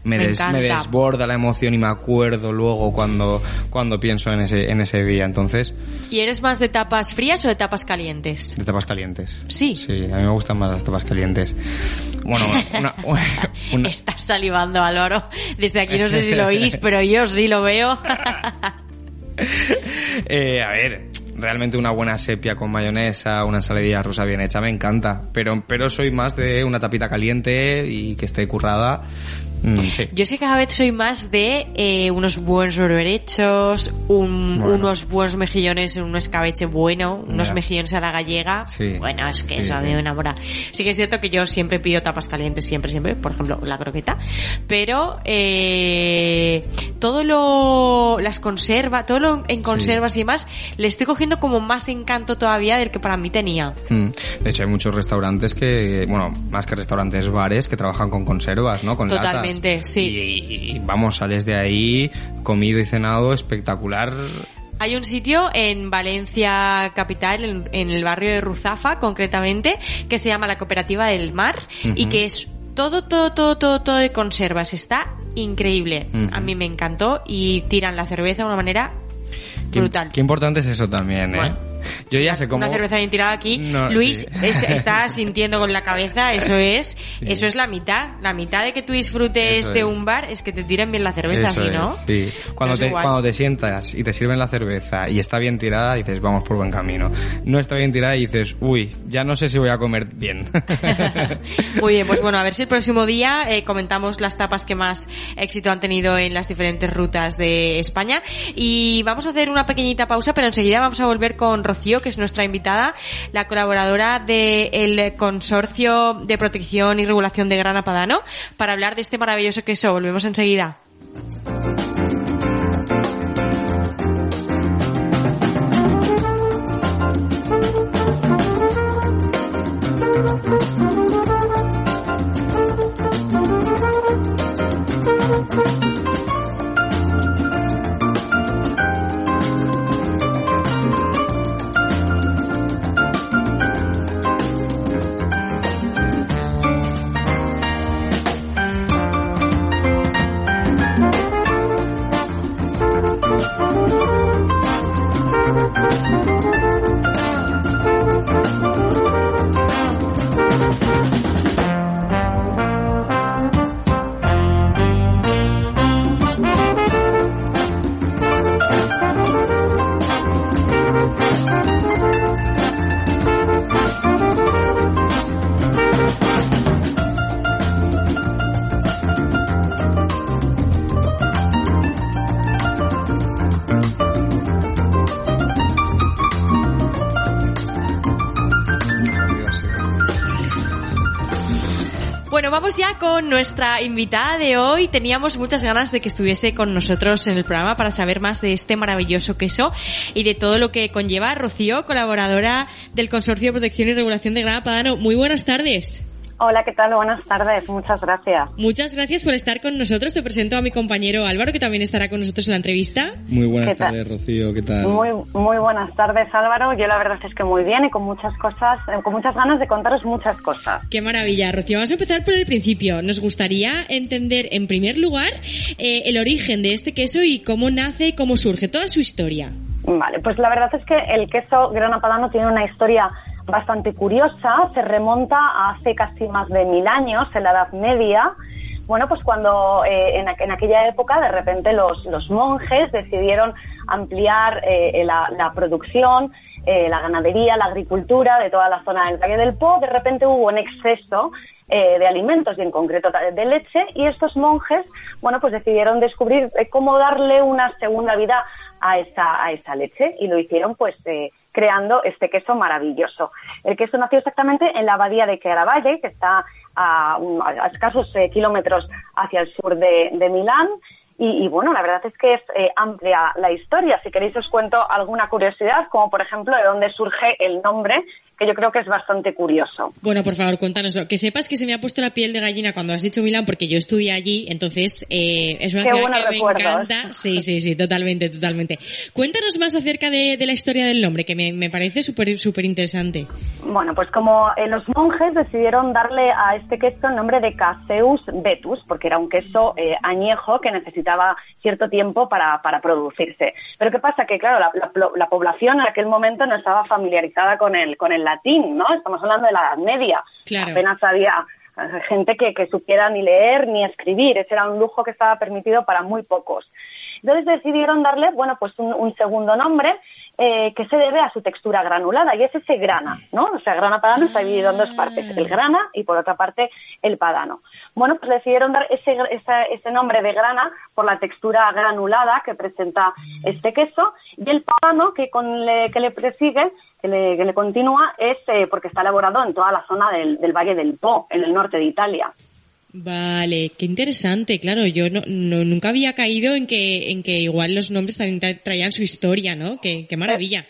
me, Me des- me desborda la emoción y me acuerdo luego cuando, cuando pienso en ese, en ese día. Entonces, ¿Y eres más de tapas frías o de tapas calientes? de tapas calientes. Sí. Sí, a mí me gustan más las tapas calientes. Bueno, una, una- Estás salivando, Álvaro. Desde aquí no sé si lo oís, pero yo sí lo veo. Eh, a ver, realmente una buena sepia con mayonesa, una ensaladilla rusa bien hecha, me encanta. Pero, pero soy más de una tapita caliente y que esté currada. Mm, sí. Yo sí que cada vez soy más de eh, unos buenos berberechos, un- Bueno. unos buenos mejillones en un escabeche bueno, unos mejillones a la gallega. Sí. Bueno, es que Sí, eso a mí sí. me enamora. Sí que es cierto que yo siempre pido tapas calientes, siempre, siempre, por ejemplo, la croqueta. Pero eh, todo lo, las conservas, todo lo en conservas y demás, le estoy cogiendo como más encanto todavía del que para mí tenía. Mm. De hecho, hay muchos restaurantes que, bueno, más que restaurantes, bares que trabajan con conservas, ¿no? Con latas. Totalmente, sí. Y, y, vamos, sales de ahí comido y cenado espectacular. Hay un sitio en Valencia capital, en, en el barrio de Ruzafa concretamente, que se llama la Cooperativa del Mar y Ujú. que es todo, todo, todo, todo, todo de conservas. Está increíble. Ujú. A mí me encantó y tiran la cerveza de una manera Qué, brutal. qué importante es eso también, ¿eh? Yo ya sé cómo... Una cerveza bien tirada aquí. No, Luis sí. es- está sintiendo con la cabeza, eso es, eso es la mitad. La mitad de que tú disfrutes Eso de es. un bar es que te tiren bien la cerveza, Eso si no. sí. Cuando, no te, cuando te sientas y te sirven la cerveza y está bien tirada, dices, vamos por buen camino. No está bien tirada y dices, uy, ya no sé si voy a comer bien. Muy bien, pues bueno, a ver si el próximo día eh, comentamos las tapas que más éxito han tenido en las diferentes rutas de España. Y vamos a hacer una pequeñita pausa, pero enseguida vamos a volver con Rocío, que es nuestra invitada, la colaboradora del Consorcio de Protección y Regulación de Grana Padano, para hablar de este maravilloso queso. Volvemos enseguida. Con nuestra invitada de hoy. Teníamos muchas ganas de que estuviese con nosotros en el programa para saber más de este maravilloso queso y de todo lo que conlleva. Rocío, colaboradora del Consorcio de Protección y Regulación de Granada Padano. Muy buenas tardes. Hola, ¿qué tal? Buenas tardes, muchas gracias. Muchas gracias por estar con nosotros. Te presento a mi compañero Álvaro, que también estará con nosotros en la entrevista. Muy buenas tardes, Rocío, ¿qué tal? Muy, muy buenas tardes, Álvaro. Yo la verdad es que muy bien y con muchas cosas, eh, con muchas ganas de contaros muchas cosas. Qué maravilla, Rocío. Vamos a empezar por el principio. Nos gustaría entender, en primer lugar, eh, el origen de este queso y cómo nace cómo surge, toda su historia. Vale, pues la verdad es que el queso grana padano tiene una historia bastante curiosa, se remonta a hace casi más de mil años, en la Edad Media. Bueno, pues cuando eh, en, aqu- en aquella época de repente los, monjes decidieron ampliar eh, la, producción, eh, la ganadería, la agricultura de toda la zona del Valle del Po, de repente hubo un exceso de alimentos y en concreto de leche y estos monjes, bueno, pues decidieron descubrir cómo darle una segunda vida a esa, leche y lo hicieron pues creando este queso maravilloso. El queso nació exactamente en la abadía de Caravalle, que está a, a escasos eh, kilómetros hacia el sur de, de Milán. Y, y, bueno, la verdad es que es eh, amplia la historia. Si queréis os cuento alguna curiosidad, como por ejemplo de dónde surge el nombre, que yo creo que es bastante curioso. Bueno, por favor, cuéntanoslo. Que sepas que se me ha puesto la piel de gallina cuando has dicho Milán, porque yo estudié allí, entonces eh, es una Qué ciudad que recuerdos. me encanta. Sí, sí, sí, totalmente, totalmente. Cuéntanos más acerca de, de la historia del nombre, que me, me parece súper súper interesante. Bueno, pues como eh, los monjes decidieron darle a este queso el nombre de Caseus Betus, porque era un queso eh, añejo que necesitaba cierto tiempo para, para producirse. Pero ¿qué pasa? Que claro, la, la- la población en aquel momento no estaba familiarizada con el, con el latín, ¿no? Estamos hablando de la Edad Media. Claro. Apenas había gente que, supiera ni leer ni escribir. Ese era un lujo que estaba permitido para muy pocos. Entonces decidieron darle, bueno, pues un, un segundo nombre eh, que se debe a su textura granulada y es ese grana, ¿no? O sea, grana padano está dividido en dos partes, el grana y por otra parte el padano. Bueno, pues decidieron dar ese, ese nombre de grana por la textura granulada que presenta este queso y el padano que, con le, que le presigue, que le, que le continúa, es eh, porque está elaborado en toda la zona del, del Valle del Po, en el norte de Italia. Vale, qué interesante, claro, yo no, no- nunca había caído en que, en que igual los nombres también tra- traían su historia, ¿no? Qué, qué maravilla.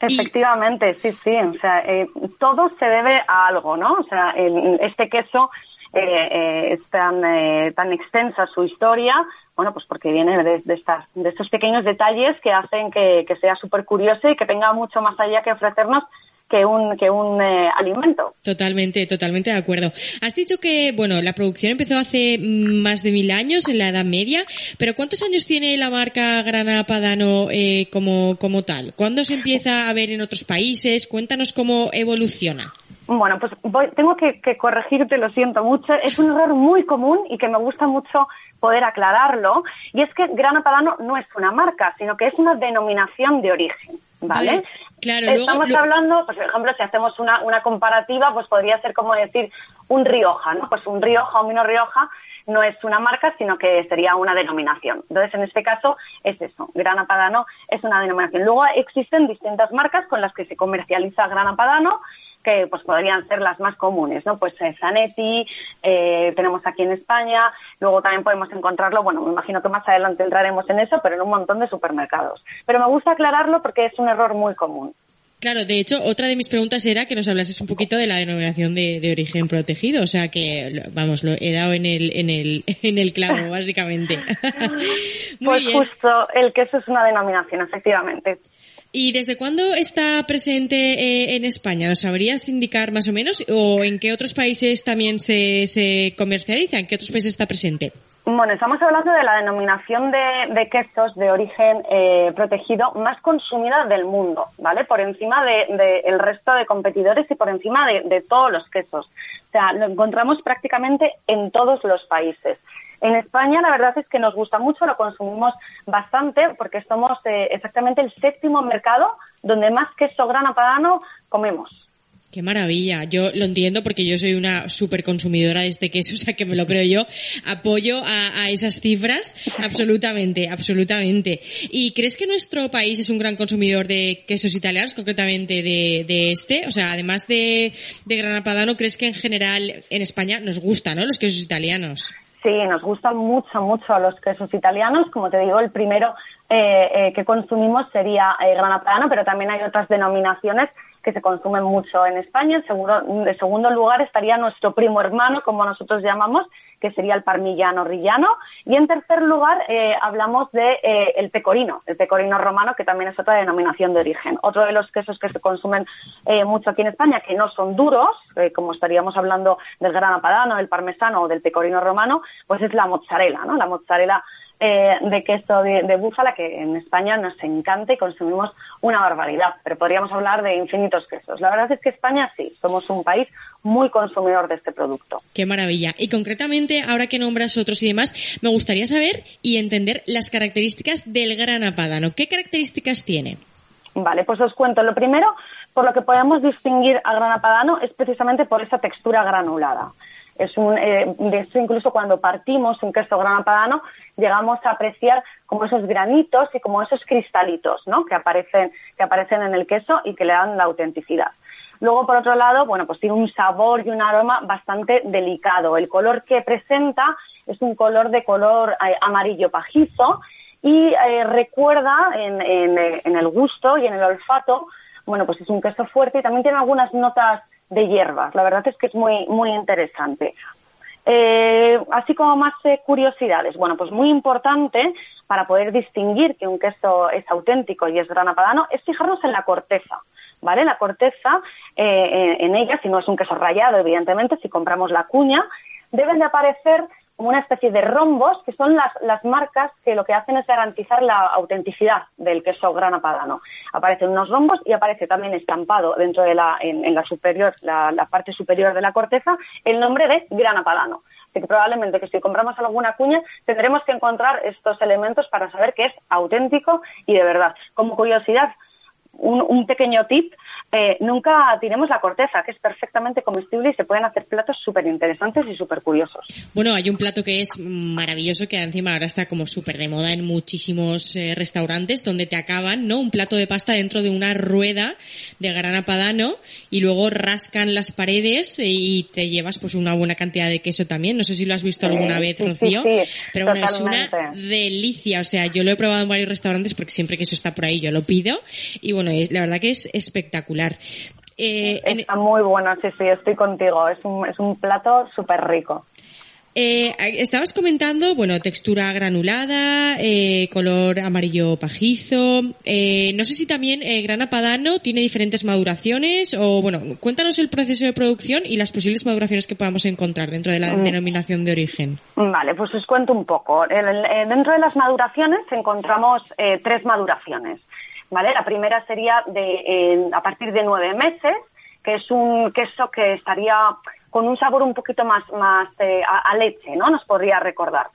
Efectivamente, sí, sí. O sea, eh, todo se debe a algo, ¿no? O sea, el- este queso eh, eh, es tan, eh, tan extensa su historia, bueno, pues porque viene de, de, estas, de estos pequeños detalles que hacen que, que sea súper curioso y que tenga mucho más allá que ofrecernos que un, que un eh, alimento. Totalmente, totalmente de acuerdo. Has dicho que, bueno, la producción empezó hace mm, más de mil años, en la Edad Media, pero ¿cuántos años tiene la marca Grana Padano eh, como, como tal? ¿Cuándo se empieza a ver en otros países? Cuéntanos cómo evoluciona. Bueno, pues voy- tengo que, que corregirte, lo siento mucho. Es un error muy común y que me gusta mucho poder aclararlo. Y es que Grana Padano no es una marca, sino que es una denominación de origen, ¿vale? Claro, Estamos hablando, pues, por ejemplo, si hacemos una, una comparativa, pues podría ser como decir un Rioja, ¿no? Pues un Rioja o Mino Rioja no es una marca, sino que sería una denominación. Entonces, en este caso, es eso. Grana Padano es una denominación. Luego existen distintas marcas con las que se comercializa Grana Padano, que pues podrían ser las más comunes, ¿no? Pues eh, Zanetti, eh, tenemos aquí en España, luego también podemos encontrarlo, bueno, me imagino que más adelante entraremos en eso, pero en un montón de supermercados. Pero me gusta aclararlo porque es un error muy común. Claro, de hecho, otra de mis preguntas era que nos hablases un poquito de la denominación de, de origen protegido, o sea que, vamos, lo he dado en el, en el, en el clavo, básicamente. Muy pues bien. justo, el queso es una denominación, efectivamente. ¿Y desde cuándo está presente eh, en España? ¿Nos sabrías indicar más o menos? ¿O en qué otros países también se, se comercializa? ¿En qué otros países está presente? Bueno, estamos hablando de la denominación de, de quesos de origen eh, protegido más consumida del mundo, ¿vale? Por encima del de, el resto de competidores y por encima de, de todos los quesos. O sea, lo encontramos prácticamente en todos los países. En España la verdad es que nos gusta mucho, lo consumimos bastante porque somos eh, exactamente el séptimo mercado donde más queso grana padano comemos. Qué maravilla. Yo lo entiendo porque yo soy una super consumidora de este queso, o sea que me lo creo yo. Apoyo a, esas cifras absolutamente, absolutamente. ¿Y crees que nuestro país es un gran consumidor de quesos italianos, concretamente de, de este? O sea, además de, de Grana Padano, ¿crees que en general en España nos gustan ¿no? los quesos italianos? Sí, nos gustan mucho, mucho los quesos italianos. Como te digo, el primero eh, eh, que consumimos sería eh, grana padano, pero también hay otras denominaciones que se consumen mucho en España. En, seguro, en segundo lugar estaría nuestro primo hermano, como nosotros llamamos, que sería el parmigiano rillano. Y en tercer lugar eh, hablamos de eh, el pecorino, el pecorino romano, que también es otra denominación de origen. Otro de los quesos que se consumen eh, mucho aquí en España, que no son duros, eh, como estaríamos hablando del grana padano, del parmesano o del pecorino romano, pues es la mozzarella, ¿no? La mozzarella eh, de queso de, de, búfala que en España nos encanta y consumimos una barbaridad, pero podríamos hablar de infinitos quesos. La verdad es que España sí, somos un país muy consumidor de este producto. Qué maravilla. Y concretamente, ahora que nombras otros y demás, me gustaría saber y entender las características del grana padano. ¿Qué características tiene? Vale, pues os cuento. Lo primero, por lo que podemos distinguir a grana padano es precisamente por esa textura granulada. Es un, eh, de hecho, incluso cuando partimos un queso grana padano, llegamos a apreciar como esos granitos y como esos cristalitos, ¿no? Que aparecen, que aparecen en el queso y que le dan la autenticidad. Luego, por otro lado, bueno, pues tiene un sabor y un aroma bastante delicado. El color que presenta es un color de color eh, amarillo pajizo y eh, recuerda en, en, en el gusto y en el olfato, bueno, pues es un queso fuerte y también tiene algunas notas de hierbas. La verdad es que es muy, muy interesante. Eh, así como más eh, curiosidades. Bueno, pues muy importante para poder distinguir que un queso es auténtico y es grana padano es fijarnos en la corteza. ¿Vale? La corteza, eh, en ella, si no es un queso rallado, evidentemente, si compramos la cuña, deben de aparecer como una especie de rombos, que son las, las marcas que lo que hacen es garantizar la autenticidad del queso grana padano. Aparecen unos rombos y aparece también estampado dentro de la, en, la superior, la, la parte superior de la corteza, el nombre de grana padano. Así que probablemente que si compramos alguna cuña tendremos que encontrar estos elementos para saber que es auténtico y de verdad. Como curiosidad, un, un pequeño tip, eh, nunca tiremos la corteza, que es perfectamente comestible y se pueden hacer platos súper interesantes y súper curiosos. Bueno, hay un plato que es maravilloso, que encima ahora está como súper de moda en muchísimos eh, restaurantes, donde te acaban, ¿no? Un plato de pasta dentro de una rueda de grana padano y luego rascan las paredes y te llevas pues una buena cantidad de queso también. No sé si lo has visto alguna vez, sí, Rocío, sí, pero bueno, es una delicia. O sea, yo lo he probado en varios restaurantes porque siempre que eso está por ahí yo lo pido y bueno, es, la verdad que es espectacular. Eh, en- Está muy bueno, sí, sí, estoy contigo. Es un, es un plato súper rico. Eh, estabas comentando, bueno, textura granulada, eh, color amarillo pajizo. Eh, no sé si también eh, grana padano tiene diferentes maduraciones o, bueno, cuéntanos el proceso de producción y las posibles maduraciones que podamos encontrar dentro de la Mm. denominación de origen. Vale, pues os cuento un poco. Dentro de las maduraciones encontramos tres maduraciones. ¿Vale? La primera sería de, eh, a partir de nueve meses, que es un queso que estaría con un sabor un poquito más, más eh, a, a leche, ¿no? Nos podría recordar.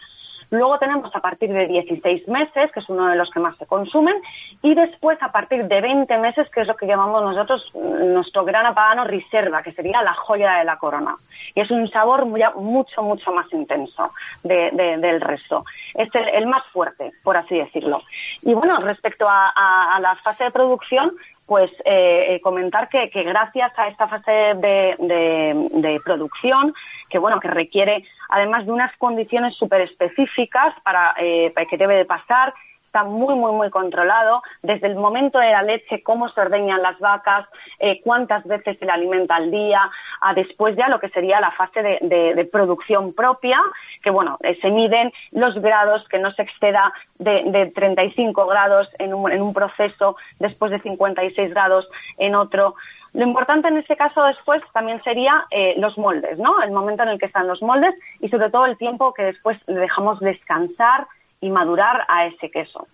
Luego tenemos a partir de 16 meses, que es uno de los que más se consumen, y después a partir de 20 meses, que es lo que llamamos nosotros mm, nuestro gran apagano reserva, que sería la joya de la corona. Y es un sabor muy- mucho, mucho más intenso de- de- del resto. Es el, el más fuerte, por así decirlo. Y bueno, respecto a, a- a la fase de producción, pues eh, eh, comentar que, que gracias a esta fase de, de- de producción, que bueno, que requiere además de unas condiciones súper específicas para eh, que debe de pasar, muy, muy, muy controlado. Desde el momento de la leche, cómo se ordeñan las vacas, eh, cuántas veces se le alimenta al día, a después ya lo que sería la fase de, producción propia, que bueno, eh, se miden los grados, que no se exceda de, de 35 grados en un, en un proceso, después de 56 grados en otro. Lo importante en este caso después también sería eh, los moldes, ¿no? El momento en el que están los moldes y sobre todo el tiempo que después le dejamos descansar y madurar a ese queso.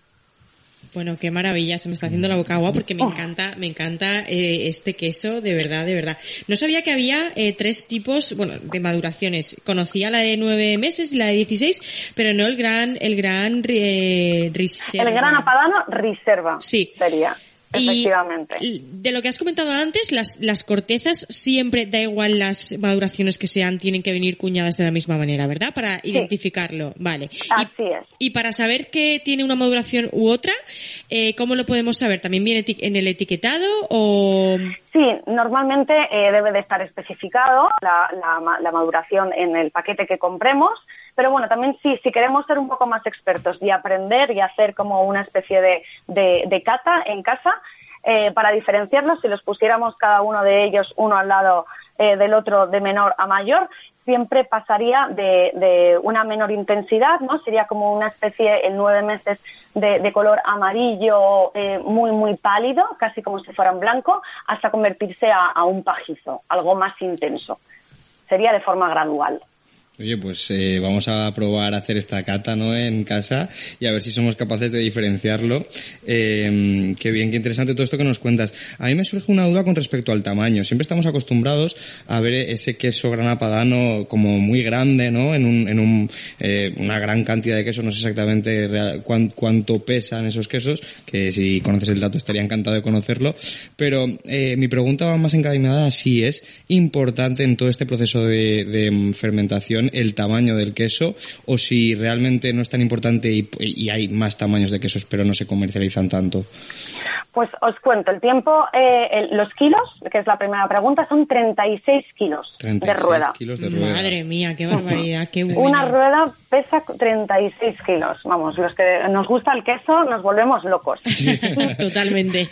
Bueno, qué maravilla, se me está haciendo la boca agua porque me encanta, me encanta eh, este queso, de verdad, de verdad. No sabía que había eh, tres tipos, bueno, de maduraciones. Conocía la de nueve meses y la de 16, pero no el gran, el gran eh, reserva. El gran apadano reserva Sí. sería, Y efectivamente. de lo que has comentado antes, las, las cortezas siempre, da igual las maduraciones que sean, tienen que venir cuñadas de la misma manera, ¿verdad? Para identificarlo, vale. Así y, es. Y para saber que tiene una maduración u otra, eh, ¿cómo lo podemos saber? ¿También viene en el etiquetado o...? Sí, normalmente eh, debe de estar especificado la, la la maduración en el paquete que compremos, pero bueno, también sí, si queremos ser un poco más expertos y aprender y hacer como una especie de, de, cata en casa, eh, para diferenciarlos, si los pusiéramos cada uno de ellos uno al lado eh, del otro de menor a mayor, siempre pasaría de, una menor intensidad, ¿no? Sería como una especie en nueve meses de, color amarillo eh, muy, muy pálido, casi como si fuera en blanco, hasta convertirse a un pajizo, algo más intenso. Sería de forma gradual. Oye, pues eh, vamos a probar a hacer esta cata, ¿no? En casa y a ver si somos capaces de diferenciarlo. Eh, qué bien, qué interesante todo esto que nos cuentas. A mí me surge una duda con respecto al tamaño. Siempre estamos acostumbrados a ver ese queso grana padano como muy grande, ¿no? En, un, en un, eh, una gran cantidad de queso. No sé exactamente real- cuán- cuánto pesan esos quesos, que si conoces el dato estaría encantado de conocerlo. Pero eh, mi pregunta va más encaminada si es importante en todo este proceso de, de fermentación el tamaño del queso o si realmente no es tan importante y, y hay más tamaños de quesos pero no se comercializan tanto. Pues os cuento, el tiempo, eh, el- los kilos, que es la primera pregunta, son 36 kilos 36 de rueda. kilos de rueda. Madre mía, qué barbaridad, qué buena. Una rueda pesa 36 kilos. Vamos, los que nos gusta el queso nos volvemos locos. Totalmente.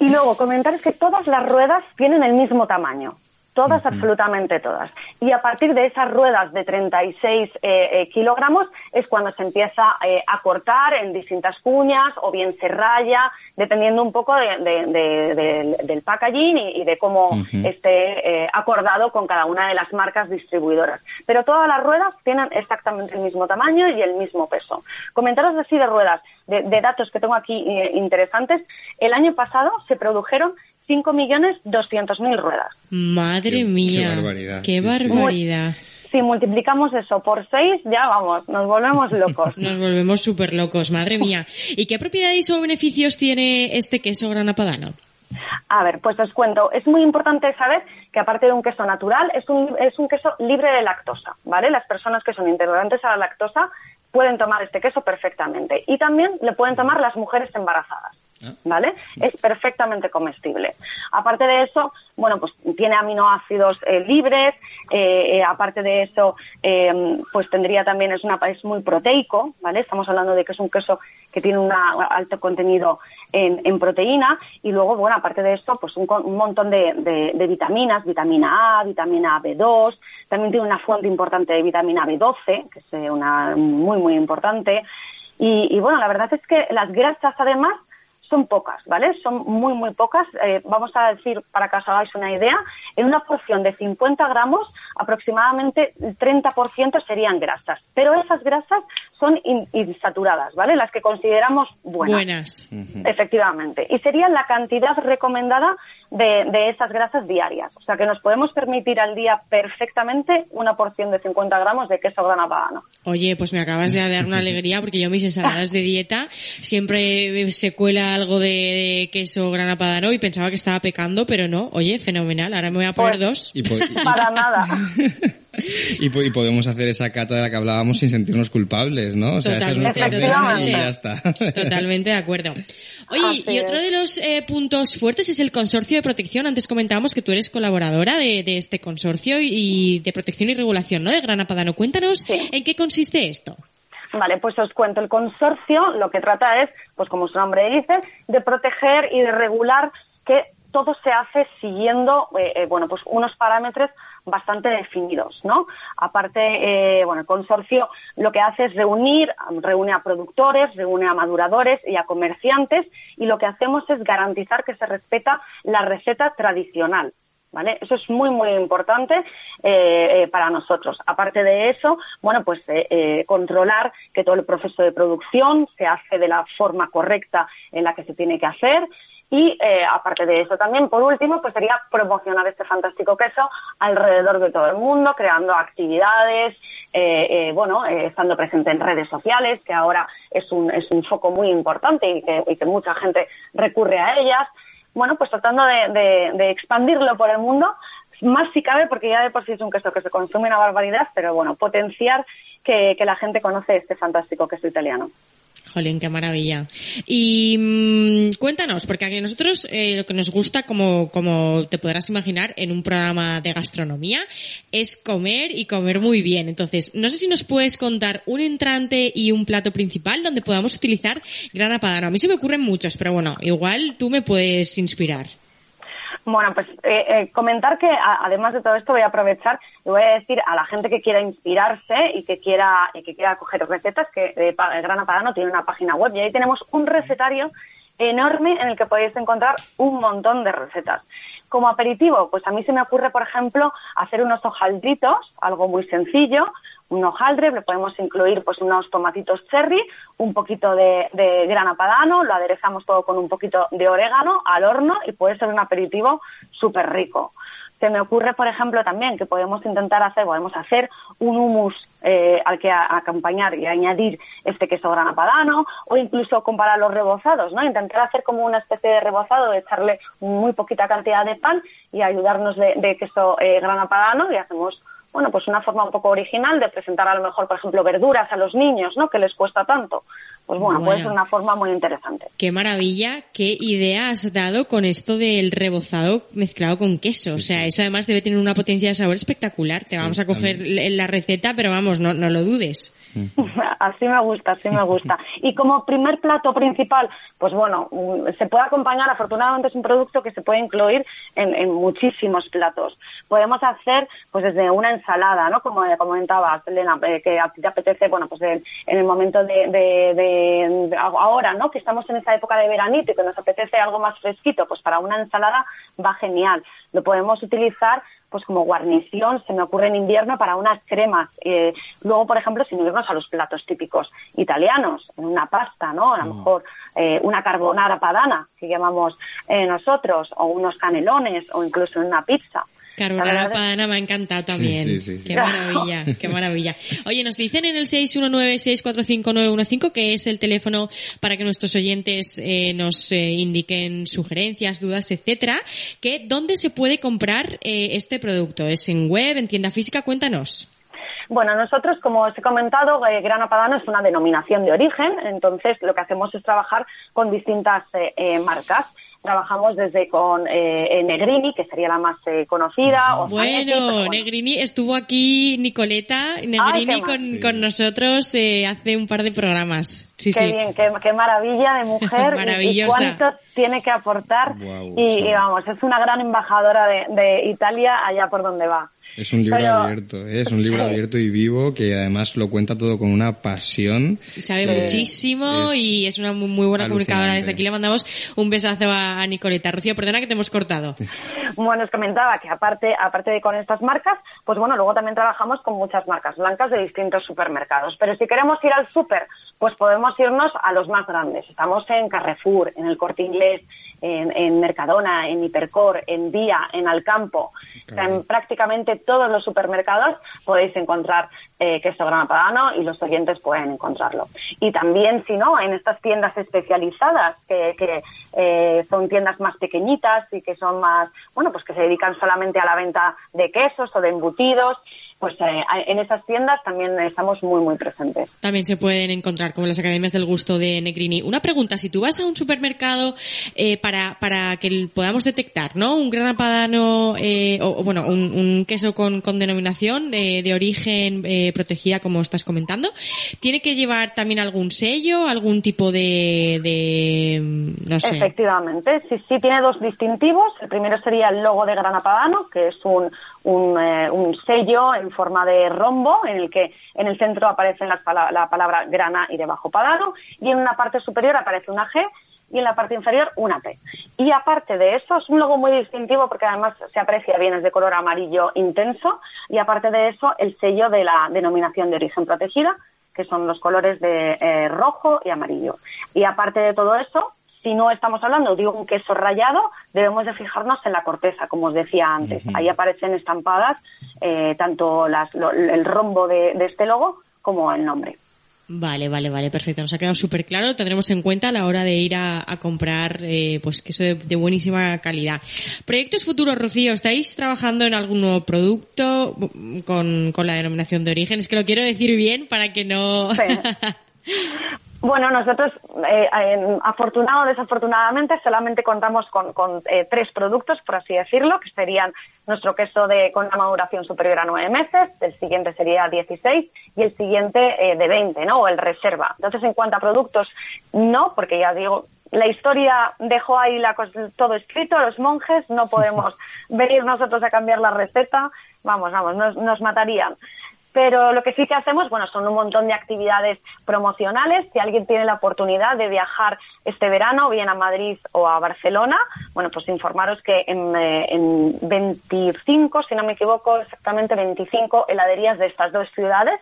Y luego, comentaros que todas las ruedas tienen el mismo tamaño. Todas, absolutamente todas. Y a partir de esas ruedas de 36 eh, eh, kilogramos es cuando se empieza eh, a cortar en distintas cuñas o bien se raya, dependiendo un poco de- de- de- del- del packaging y, y de cómo esté eh, acordado con cada una de las marcas distribuidoras. Pero todas las ruedas tienen exactamente el mismo tamaño y el mismo peso. Comentaros así de ruedas, de, de datos que tengo aquí eh, interesantes. El año pasado se produjeron 5.200.000 ruedas. Madre Qué- qué mía. barbaridad, Qué sí, sí. barbaridad. Si multiplicamos eso por 6, ya vamos, nos volvemos locos. Nos volvemos súper locos, madre mía. ¿Y qué propiedades o beneficios tiene este queso grana padano? A ver, pues os cuento. Es muy importante saber que aparte de un queso natural, es un, es un queso libre de lactosa, ¿vale? Las personas que son intolerantes a la lactosa pueden tomar este queso perfectamente. Y también le pueden tomar las mujeres embarazadas. ¿Vale? Es perfectamente comestible. Aparte de eso, bueno, pues tiene aminoácidos eh, libres, eh, eh, aparte de eso, eh, pues tendría también, es, una, es muy proteico, ¿vale? Estamos hablando de que es un queso que tiene un alto contenido en, proteína y luego, bueno, aparte de esto, pues un, un montón de vitaminas, vitamina A, vitamina B2, también tiene una fuente importante de vitamina B12, que es eh, una muy, muy importante. Y, y bueno, la verdad es que las grasas además son pocas, ¿vale? Son muy, muy pocas. Eh, vamos a decir, para que os hagáis una idea, en una porción de 50 gramos, aproximadamente el 30% serían grasas. Pero esas grasas son in- insaturadas, ¿vale? Las que consideramos buenas. Buenas. Efectivamente. Y sería la cantidad recomendada de, de esas grasas diarias. O sea que nos podemos permitir al día perfectamente una porción de 50 gramos de queso grana padano. Oye, pues me acabas de dar una alegría porque yo mis ensaladas de dieta siempre se cuela algo de, de queso grana padano y pensaba que estaba pecando, pero no. Oye, fenomenal. Ahora me voy a poner Pues- dos. Y, y- Para nada. y y podemos hacer esa cata de la que hablábamos sin sentirnos culpables, ¿no? O sea, esa es Totalmente, nuestra y ya está. Totalmente de acuerdo. Oye, Así y otro es. de los eh, puntos fuertes es el consorcio de protección. Antes comentábamos que tú eres colaboradora de, de este consorcio y de protección y regulación, ¿no? De Grana Padano. Cuéntanos Sí. en qué consiste esto. Vale, pues os cuento. El consorcio lo que trata es, pues como su nombre dice, de proteger y de regular que todo se hace siguiendo, eh, eh, bueno, pues unos parámetros bastante definidos, ¿no? Aparte, eh, bueno, el consorcio lo que hace es reunir, reúne a productores, reúne a maduradores y a comerciantes y lo que hacemos es garantizar que se respeta la receta tradicional. ¿Vale? Eso es muy, muy importante eh, eh, para nosotros. Aparte de eso, bueno, pues eh, eh, controlar que todo el proceso de producción se hace de la forma correcta en la que se tiene que hacer. Y eh, aparte de eso también, por último, pues sería promocionar este fantástico queso alrededor de todo el mundo, creando actividades, eh, eh, bueno, estando presente en redes sociales, que ahora es un, es un foco muy importante y que, mucha gente recurre a ellas bueno, pues tratando de, de- de expandirlo por el mundo, más si cabe, porque ya de por sí es un queso que se consume una barbaridad, pero bueno, potenciar que, que la gente conoce este fantástico queso italiano. Jolín, qué maravilla. Y mm, cuéntanos, porque a nosotros eh, lo que nos gusta, como, como te podrás imaginar, en un programa de gastronomía, es comer y comer muy bien. Entonces, no sé si nos puedes contar un entrante y un plato principal donde podamos utilizar grana padano. A mí se me ocurren muchos, pero bueno, igual tú me puedes inspirar. Bueno, pues eh, eh, comentar que además de todo esto voy a aprovechar y voy a decir a la gente que quiera inspirarse y que quiera y que quiera coger recetas que eh, Grana Padano tiene una página web y ahí tenemos un recetario enorme en el que podéis encontrar un montón de recetas. Como aperitivo, pues a mí se me ocurre, por ejemplo, hacer unos hojaldritos, algo muy sencillo, un hojaldre, le podemos incluir pues unos tomatitos cherry, un poquito de, de grana padano, lo aderezamos todo con un poquito de orégano al horno y puede ser un aperitivo súper rico. Se me ocurre, por ejemplo, también que podemos intentar hacer, podemos hacer un hummus eh, al que a- acompañar y añadir este queso grana padano o incluso comparar los rebozados, ¿no? Intentar hacer como una especie de rebozado, de echarle muy poquita cantidad de pan y ayudarnos de, queso eh, grana padano y hacemos bueno, pues una forma un poco original de presentar a lo mejor, por ejemplo, verduras a los niños, ¿no? Que les cuesta tanto. Pues bueno, puede Bueno. ser una forma muy interesante. Qué maravilla, qué idea has dado con esto del rebozado mezclado con queso. o sea, eso además debe tener una potencia de sabor espectacular. Te vamos a coger la la receta, pero vamos, no, no lo dudes. Así me gusta, así me gusta. Y como primer plato principal, pues bueno, mm, se puede acompañar, afortunadamente es un producto que se puede incluir en, en muchísimos platos. Podemos hacer, pues desde una ensalada, ¿no? Como comentabas, Elena, eh, que a ti te apetece, bueno, pues en, en el momento de, de- de- de ahora, ¿no? Que estamos en esta época de veranito y que nos apetece algo más fresquito, pues para una ensalada va genial. Lo podemos utilizar pues como guarnición, se me ocurre en invierno para unas cremas. Eh, luego, por ejemplo, sin irnos a los platos típicos italianos, en una pasta, ¿no? A lo mejor eh, una carbonara padana, que llamamos eh, nosotros, o unos canelones, o incluso en una pizza. Es- padana me ha encantado también. sí, sí, sí. Qué maravilla, qué maravilla. Oye, nos dicen en el 619-645-915 que es el teléfono para que nuestros oyentes eh, nos eh, indiquen sugerencias, dudas, etcétera, que dónde se puede comprar eh, este producto. ¿Es en web, en tienda física? Cuéntanos. Bueno, nosotros, como os he comentado, eh, Grana Padano es una denominación de origen, entonces lo que hacemos es trabajar con distintas eh, eh, marcas. Trabajamos desde con eh, eh, Negrini, que sería la más eh, conocida. o Zanetti, pero Bueno. Negrini, estuvo aquí Nicoleta Negrini con, con nosotros eh, hace un par de programas. Sí, qué sí. bien, qué, qué maravilla de mujer y- cuánto tiene que aportar. Y, sí. y vamos, es una gran embajadora de, de Italia allá por donde va. Es un libro Pero- abierto, ¿eh? es un libro abierto y vivo que además lo cuenta todo con una pasión. Sabe Eh, muchísimo es y es una muy, buena comunicadora. Desde aquí le mandamos un besazo a, a Nicoleta. Rocío, perdona que te hemos cortado. Bueno, os comentaba que aparte, aparte de con estas marcas, pues bueno, luego también trabajamos con muchas marcas blancas de distintos supermercados. Pero si queremos ir al súper, pues podemos irnos a los más grandes. Estamos en Carrefour, en el Corte Inglés, en, en Mercadona, en Hipercor, en Día, en Alcampo. O sea, en prácticamente todos los supermercados podéis encontrar eh, grana padano y los oyentes pueden encontrarlo. Y también, si no, en estas tiendas especializadas, que, que eh, son tiendas más pequeñitas y que son más, bueno, pues que se dedican solamente a la venta de quesos o de embutidos, pues eh, en esas tiendas también estamos muy, muy presentes. También se pueden encontrar como las academias del gusto de Negrini. Una pregunta, si tú vas a un supermercado eh, para, para que podamos detectar, ¿no? Un gran padano, eh, o, bueno, un, un queso con, con denominación de, de origen protegida, como estás comentando, ¿tiene que llevar también algún sello, algún tipo de, mm? Efectivamente, sí, sí, tiene dos distintivos. El primero sería el logo de Grana Padano, que es un, un, eh, un sello en forma de rombo, en el que en el centro aparece las pala- la palabra grana y debajo Padano, y en una parte superior aparece una G y en la parte inferior una P. Y aparte de eso, es un logo muy distintivo porque además se aprecia bien, es de color amarillo intenso, y aparte de eso, el sello de la denominación de origen protegida, que son los colores de eh, rojo y amarillo. Y aparte de todo eso, si no estamos hablando de un queso rallado, debemos de fijarnos en la corteza, como os decía antes. Ahí aparecen estampadas eh, tanto las- lo- el rombo de, de este logo como el nombre. Vale, vale, vale, perfecto. Nos ha quedado súper claro. Lo tendremos en cuenta a la hora de ir a, a comprar, eh, pues queso de, de buenísima calidad. Proyectos futuros, Rocío. ¿Estáis trabajando en algún nuevo producto mm, con, con la denominación de origen? Es que lo quiero decir bien para que no... Sí. Bueno, nosotros, eh, afortunado o desafortunadamente, solamente contamos con, con, eh, tres productos, por así decirlo, que serían nuestro queso de, con una maduración superior a nueve meses, el siguiente sería 16 y el siguiente eh, de 20, ¿no? O el reserva. Entonces, en cuanto a productos, no, porque ya digo, la historia dejó ahí la todo escrito, los monjes, no podemos venir nosotros a cambiar la receta, vamos, vamos, nos, nos matarían. Pero lo que sí que hacemos, bueno, son un montón de actividades promocionales. Si alguien tiene la oportunidad de viajar este verano, bien a Madrid o a Barcelona, bueno, pues informaros que en, eh, en 25, si no me equivoco, exactamente 25 heladerías de estas dos ciudades,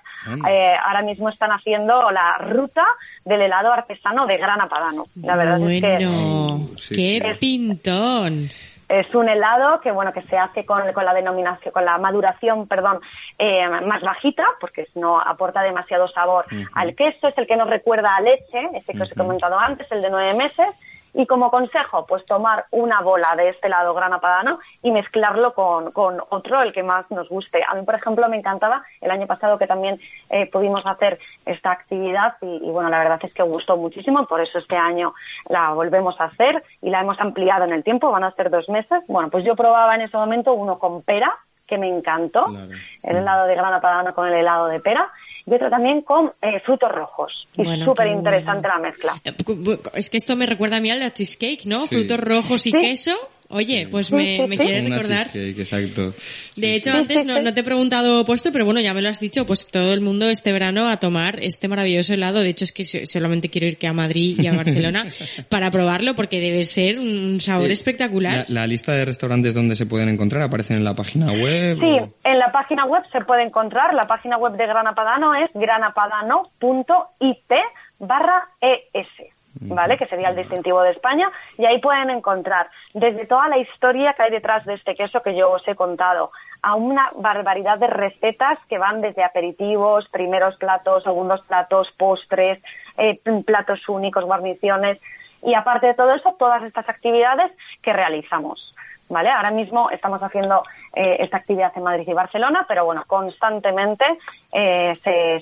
eh, ahora mismo están haciendo la ruta del helado artesano de Grana Padano. La verdad es que qué pintón. Es un helado que bueno que se hace con, con la denominación con la maduración perdón eh, más bajita porque no aporta demasiado sabor al queso. Es el que nos recuerda a leche ese que os he comentado antes el de nueve meses y como consejo pues tomar una bola de este helado grana padano y mezclarlo con, con otro el que más nos guste. A mí por ejemplo me encantaba el año pasado que también eh, pudimos hacer esta actividad y, y, bueno, la verdad es que gustó muchísimo, por eso este año la volvemos a hacer y la hemos ampliado en el tiempo, van a ser dos meses. Bueno, pues yo probaba en ese momento uno con pera, que me encantó, Claro. el helado de grana padano con el helado de pera, y otro también con eh, frutos rojos. Y Bueno, súper interesante bueno. la mezcla. Eh, Es que esto me recuerda a mí al cheesecake, ¿no? Sí. Frutos rojos y Sí. queso. Oye, pues me, me sí. quiere Una recordar. cheesecake, exacto. De hecho, Sí, antes no, te he preguntado puesto, pero bueno, ya me lo has dicho, pues todo el mundo este verano a tomar este maravilloso helado. De hecho, es que so- solamente quiero ir que a Madrid y a Barcelona para probarlo porque debe ser un sabor Eh, espectacular. La, la lista de restaurantes donde se pueden encontrar aparecen en la página web. Sí, o- en la página web se puede encontrar, la página web de Grana Padano es granapadano.it barra ES, ¿vale? Que sería el distintivo de España, y ahí pueden encontrar desde toda la historia que hay detrás de este queso que yo os he contado, a una barbaridad de recetas que van desde aperitivos, primeros platos, segundos platos, postres, eh, platos únicos, guarniciones, y aparte de todo eso, todas estas actividades que realizamos. ¿Vale? Ahora mismo estamos haciendo eh, esta actividad en Madrid y Barcelona, pero bueno, constantemente eh,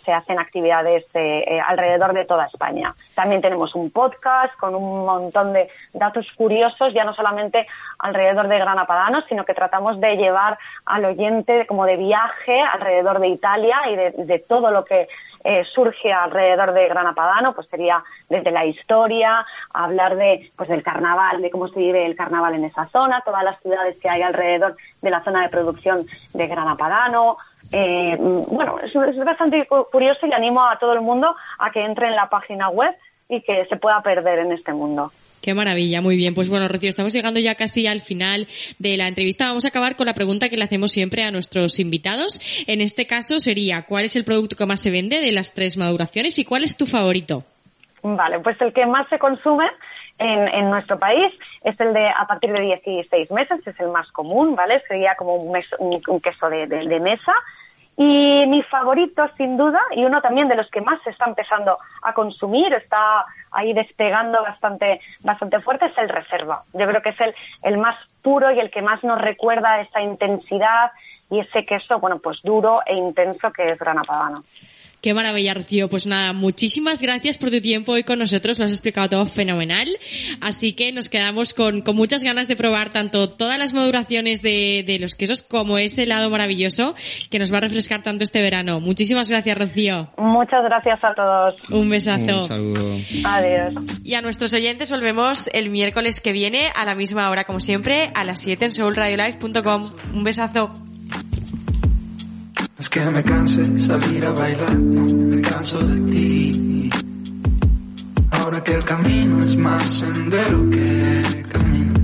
se, hacen actividades eh, alrededor de toda España. También tenemos un podcast con un montón de datos curiosos, ya no solamente alrededor de Grana Padano, sino que tratamos de llevar al oyente como de viaje alrededor de Italia y de todo lo que eh, surge alrededor de Grana Padano, pues sería desde la historia, hablar de pues del carnaval, de cómo se vive el carnaval en esa zona, todas las ciudades que hay alrededor de la zona de producción de Grana Padano. Eh, mm, bueno, es, es bastante cu- curioso y animo a todo el mundo a que entre en la página web y que se pueda perder en este mundo. Qué maravilla, muy bien. Pues bueno, Rocío, estamos llegando ya casi al final de la entrevista. Vamos a acabar con la pregunta que le hacemos siempre a nuestros invitados. En este caso sería, ¿cuál es el producto que más se vende de las tres maduraciones y cuál es tu favorito? Vale, pues el que más se consume en, en nuestro país es el de a partir de 16 meses, es el más común, ¿vale? Sería como un, mes- un- queso de- de mesa. Y mi favorito, sin duda, y uno también de los que más se está empezando a consumir, está ahí despegando bastante, bastante fuerte, es el reserva. Yo creo que es el, el más puro y el que más nos recuerda esa intensidad y ese queso, bueno, pues duro e intenso que es Grana Padano. Qué maravilla, Rocío. Pues nada, muchísimas gracias por tu tiempo hoy con nosotros. Lo has explicado todo fenomenal. Así que nos quedamos con, con muchas ganas de probar tanto todas las maduraciones de, de los quesos como ese helado maravilloso que nos va a refrescar tanto este verano. Muchísimas gracias, Rocío. Muchas gracias a todos. Un besazo. Un saludo. Adiós. Y a nuestros oyentes volvemos el miércoles que viene a la misma hora, como siempre, a las 7 en soulradiolife.com. Un besazo. Es que me canse salir a bailar, no me canso de ti. Ahora que el camino es más sendero que camino.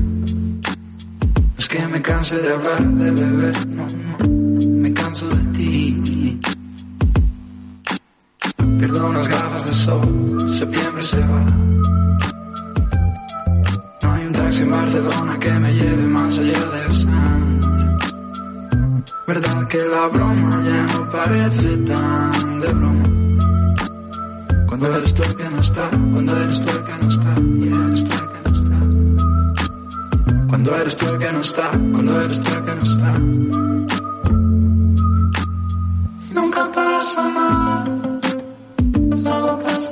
Es que me canse de hablar, de beber, no, no, me canso de ti. Pierdo unas gafas de sol, septiembre se va. No hay un taxi en Barcelona que me lleve más allá de Sanz. Verdad que la broma ya no parece tan de broma. Cuando eres tú el que no está, cuando eres tú el que no está, yeah, eres tú el que no está. Cuando eres tú el que no está, cuando eres tú el que no está. Nunca pasa nada, solo pasa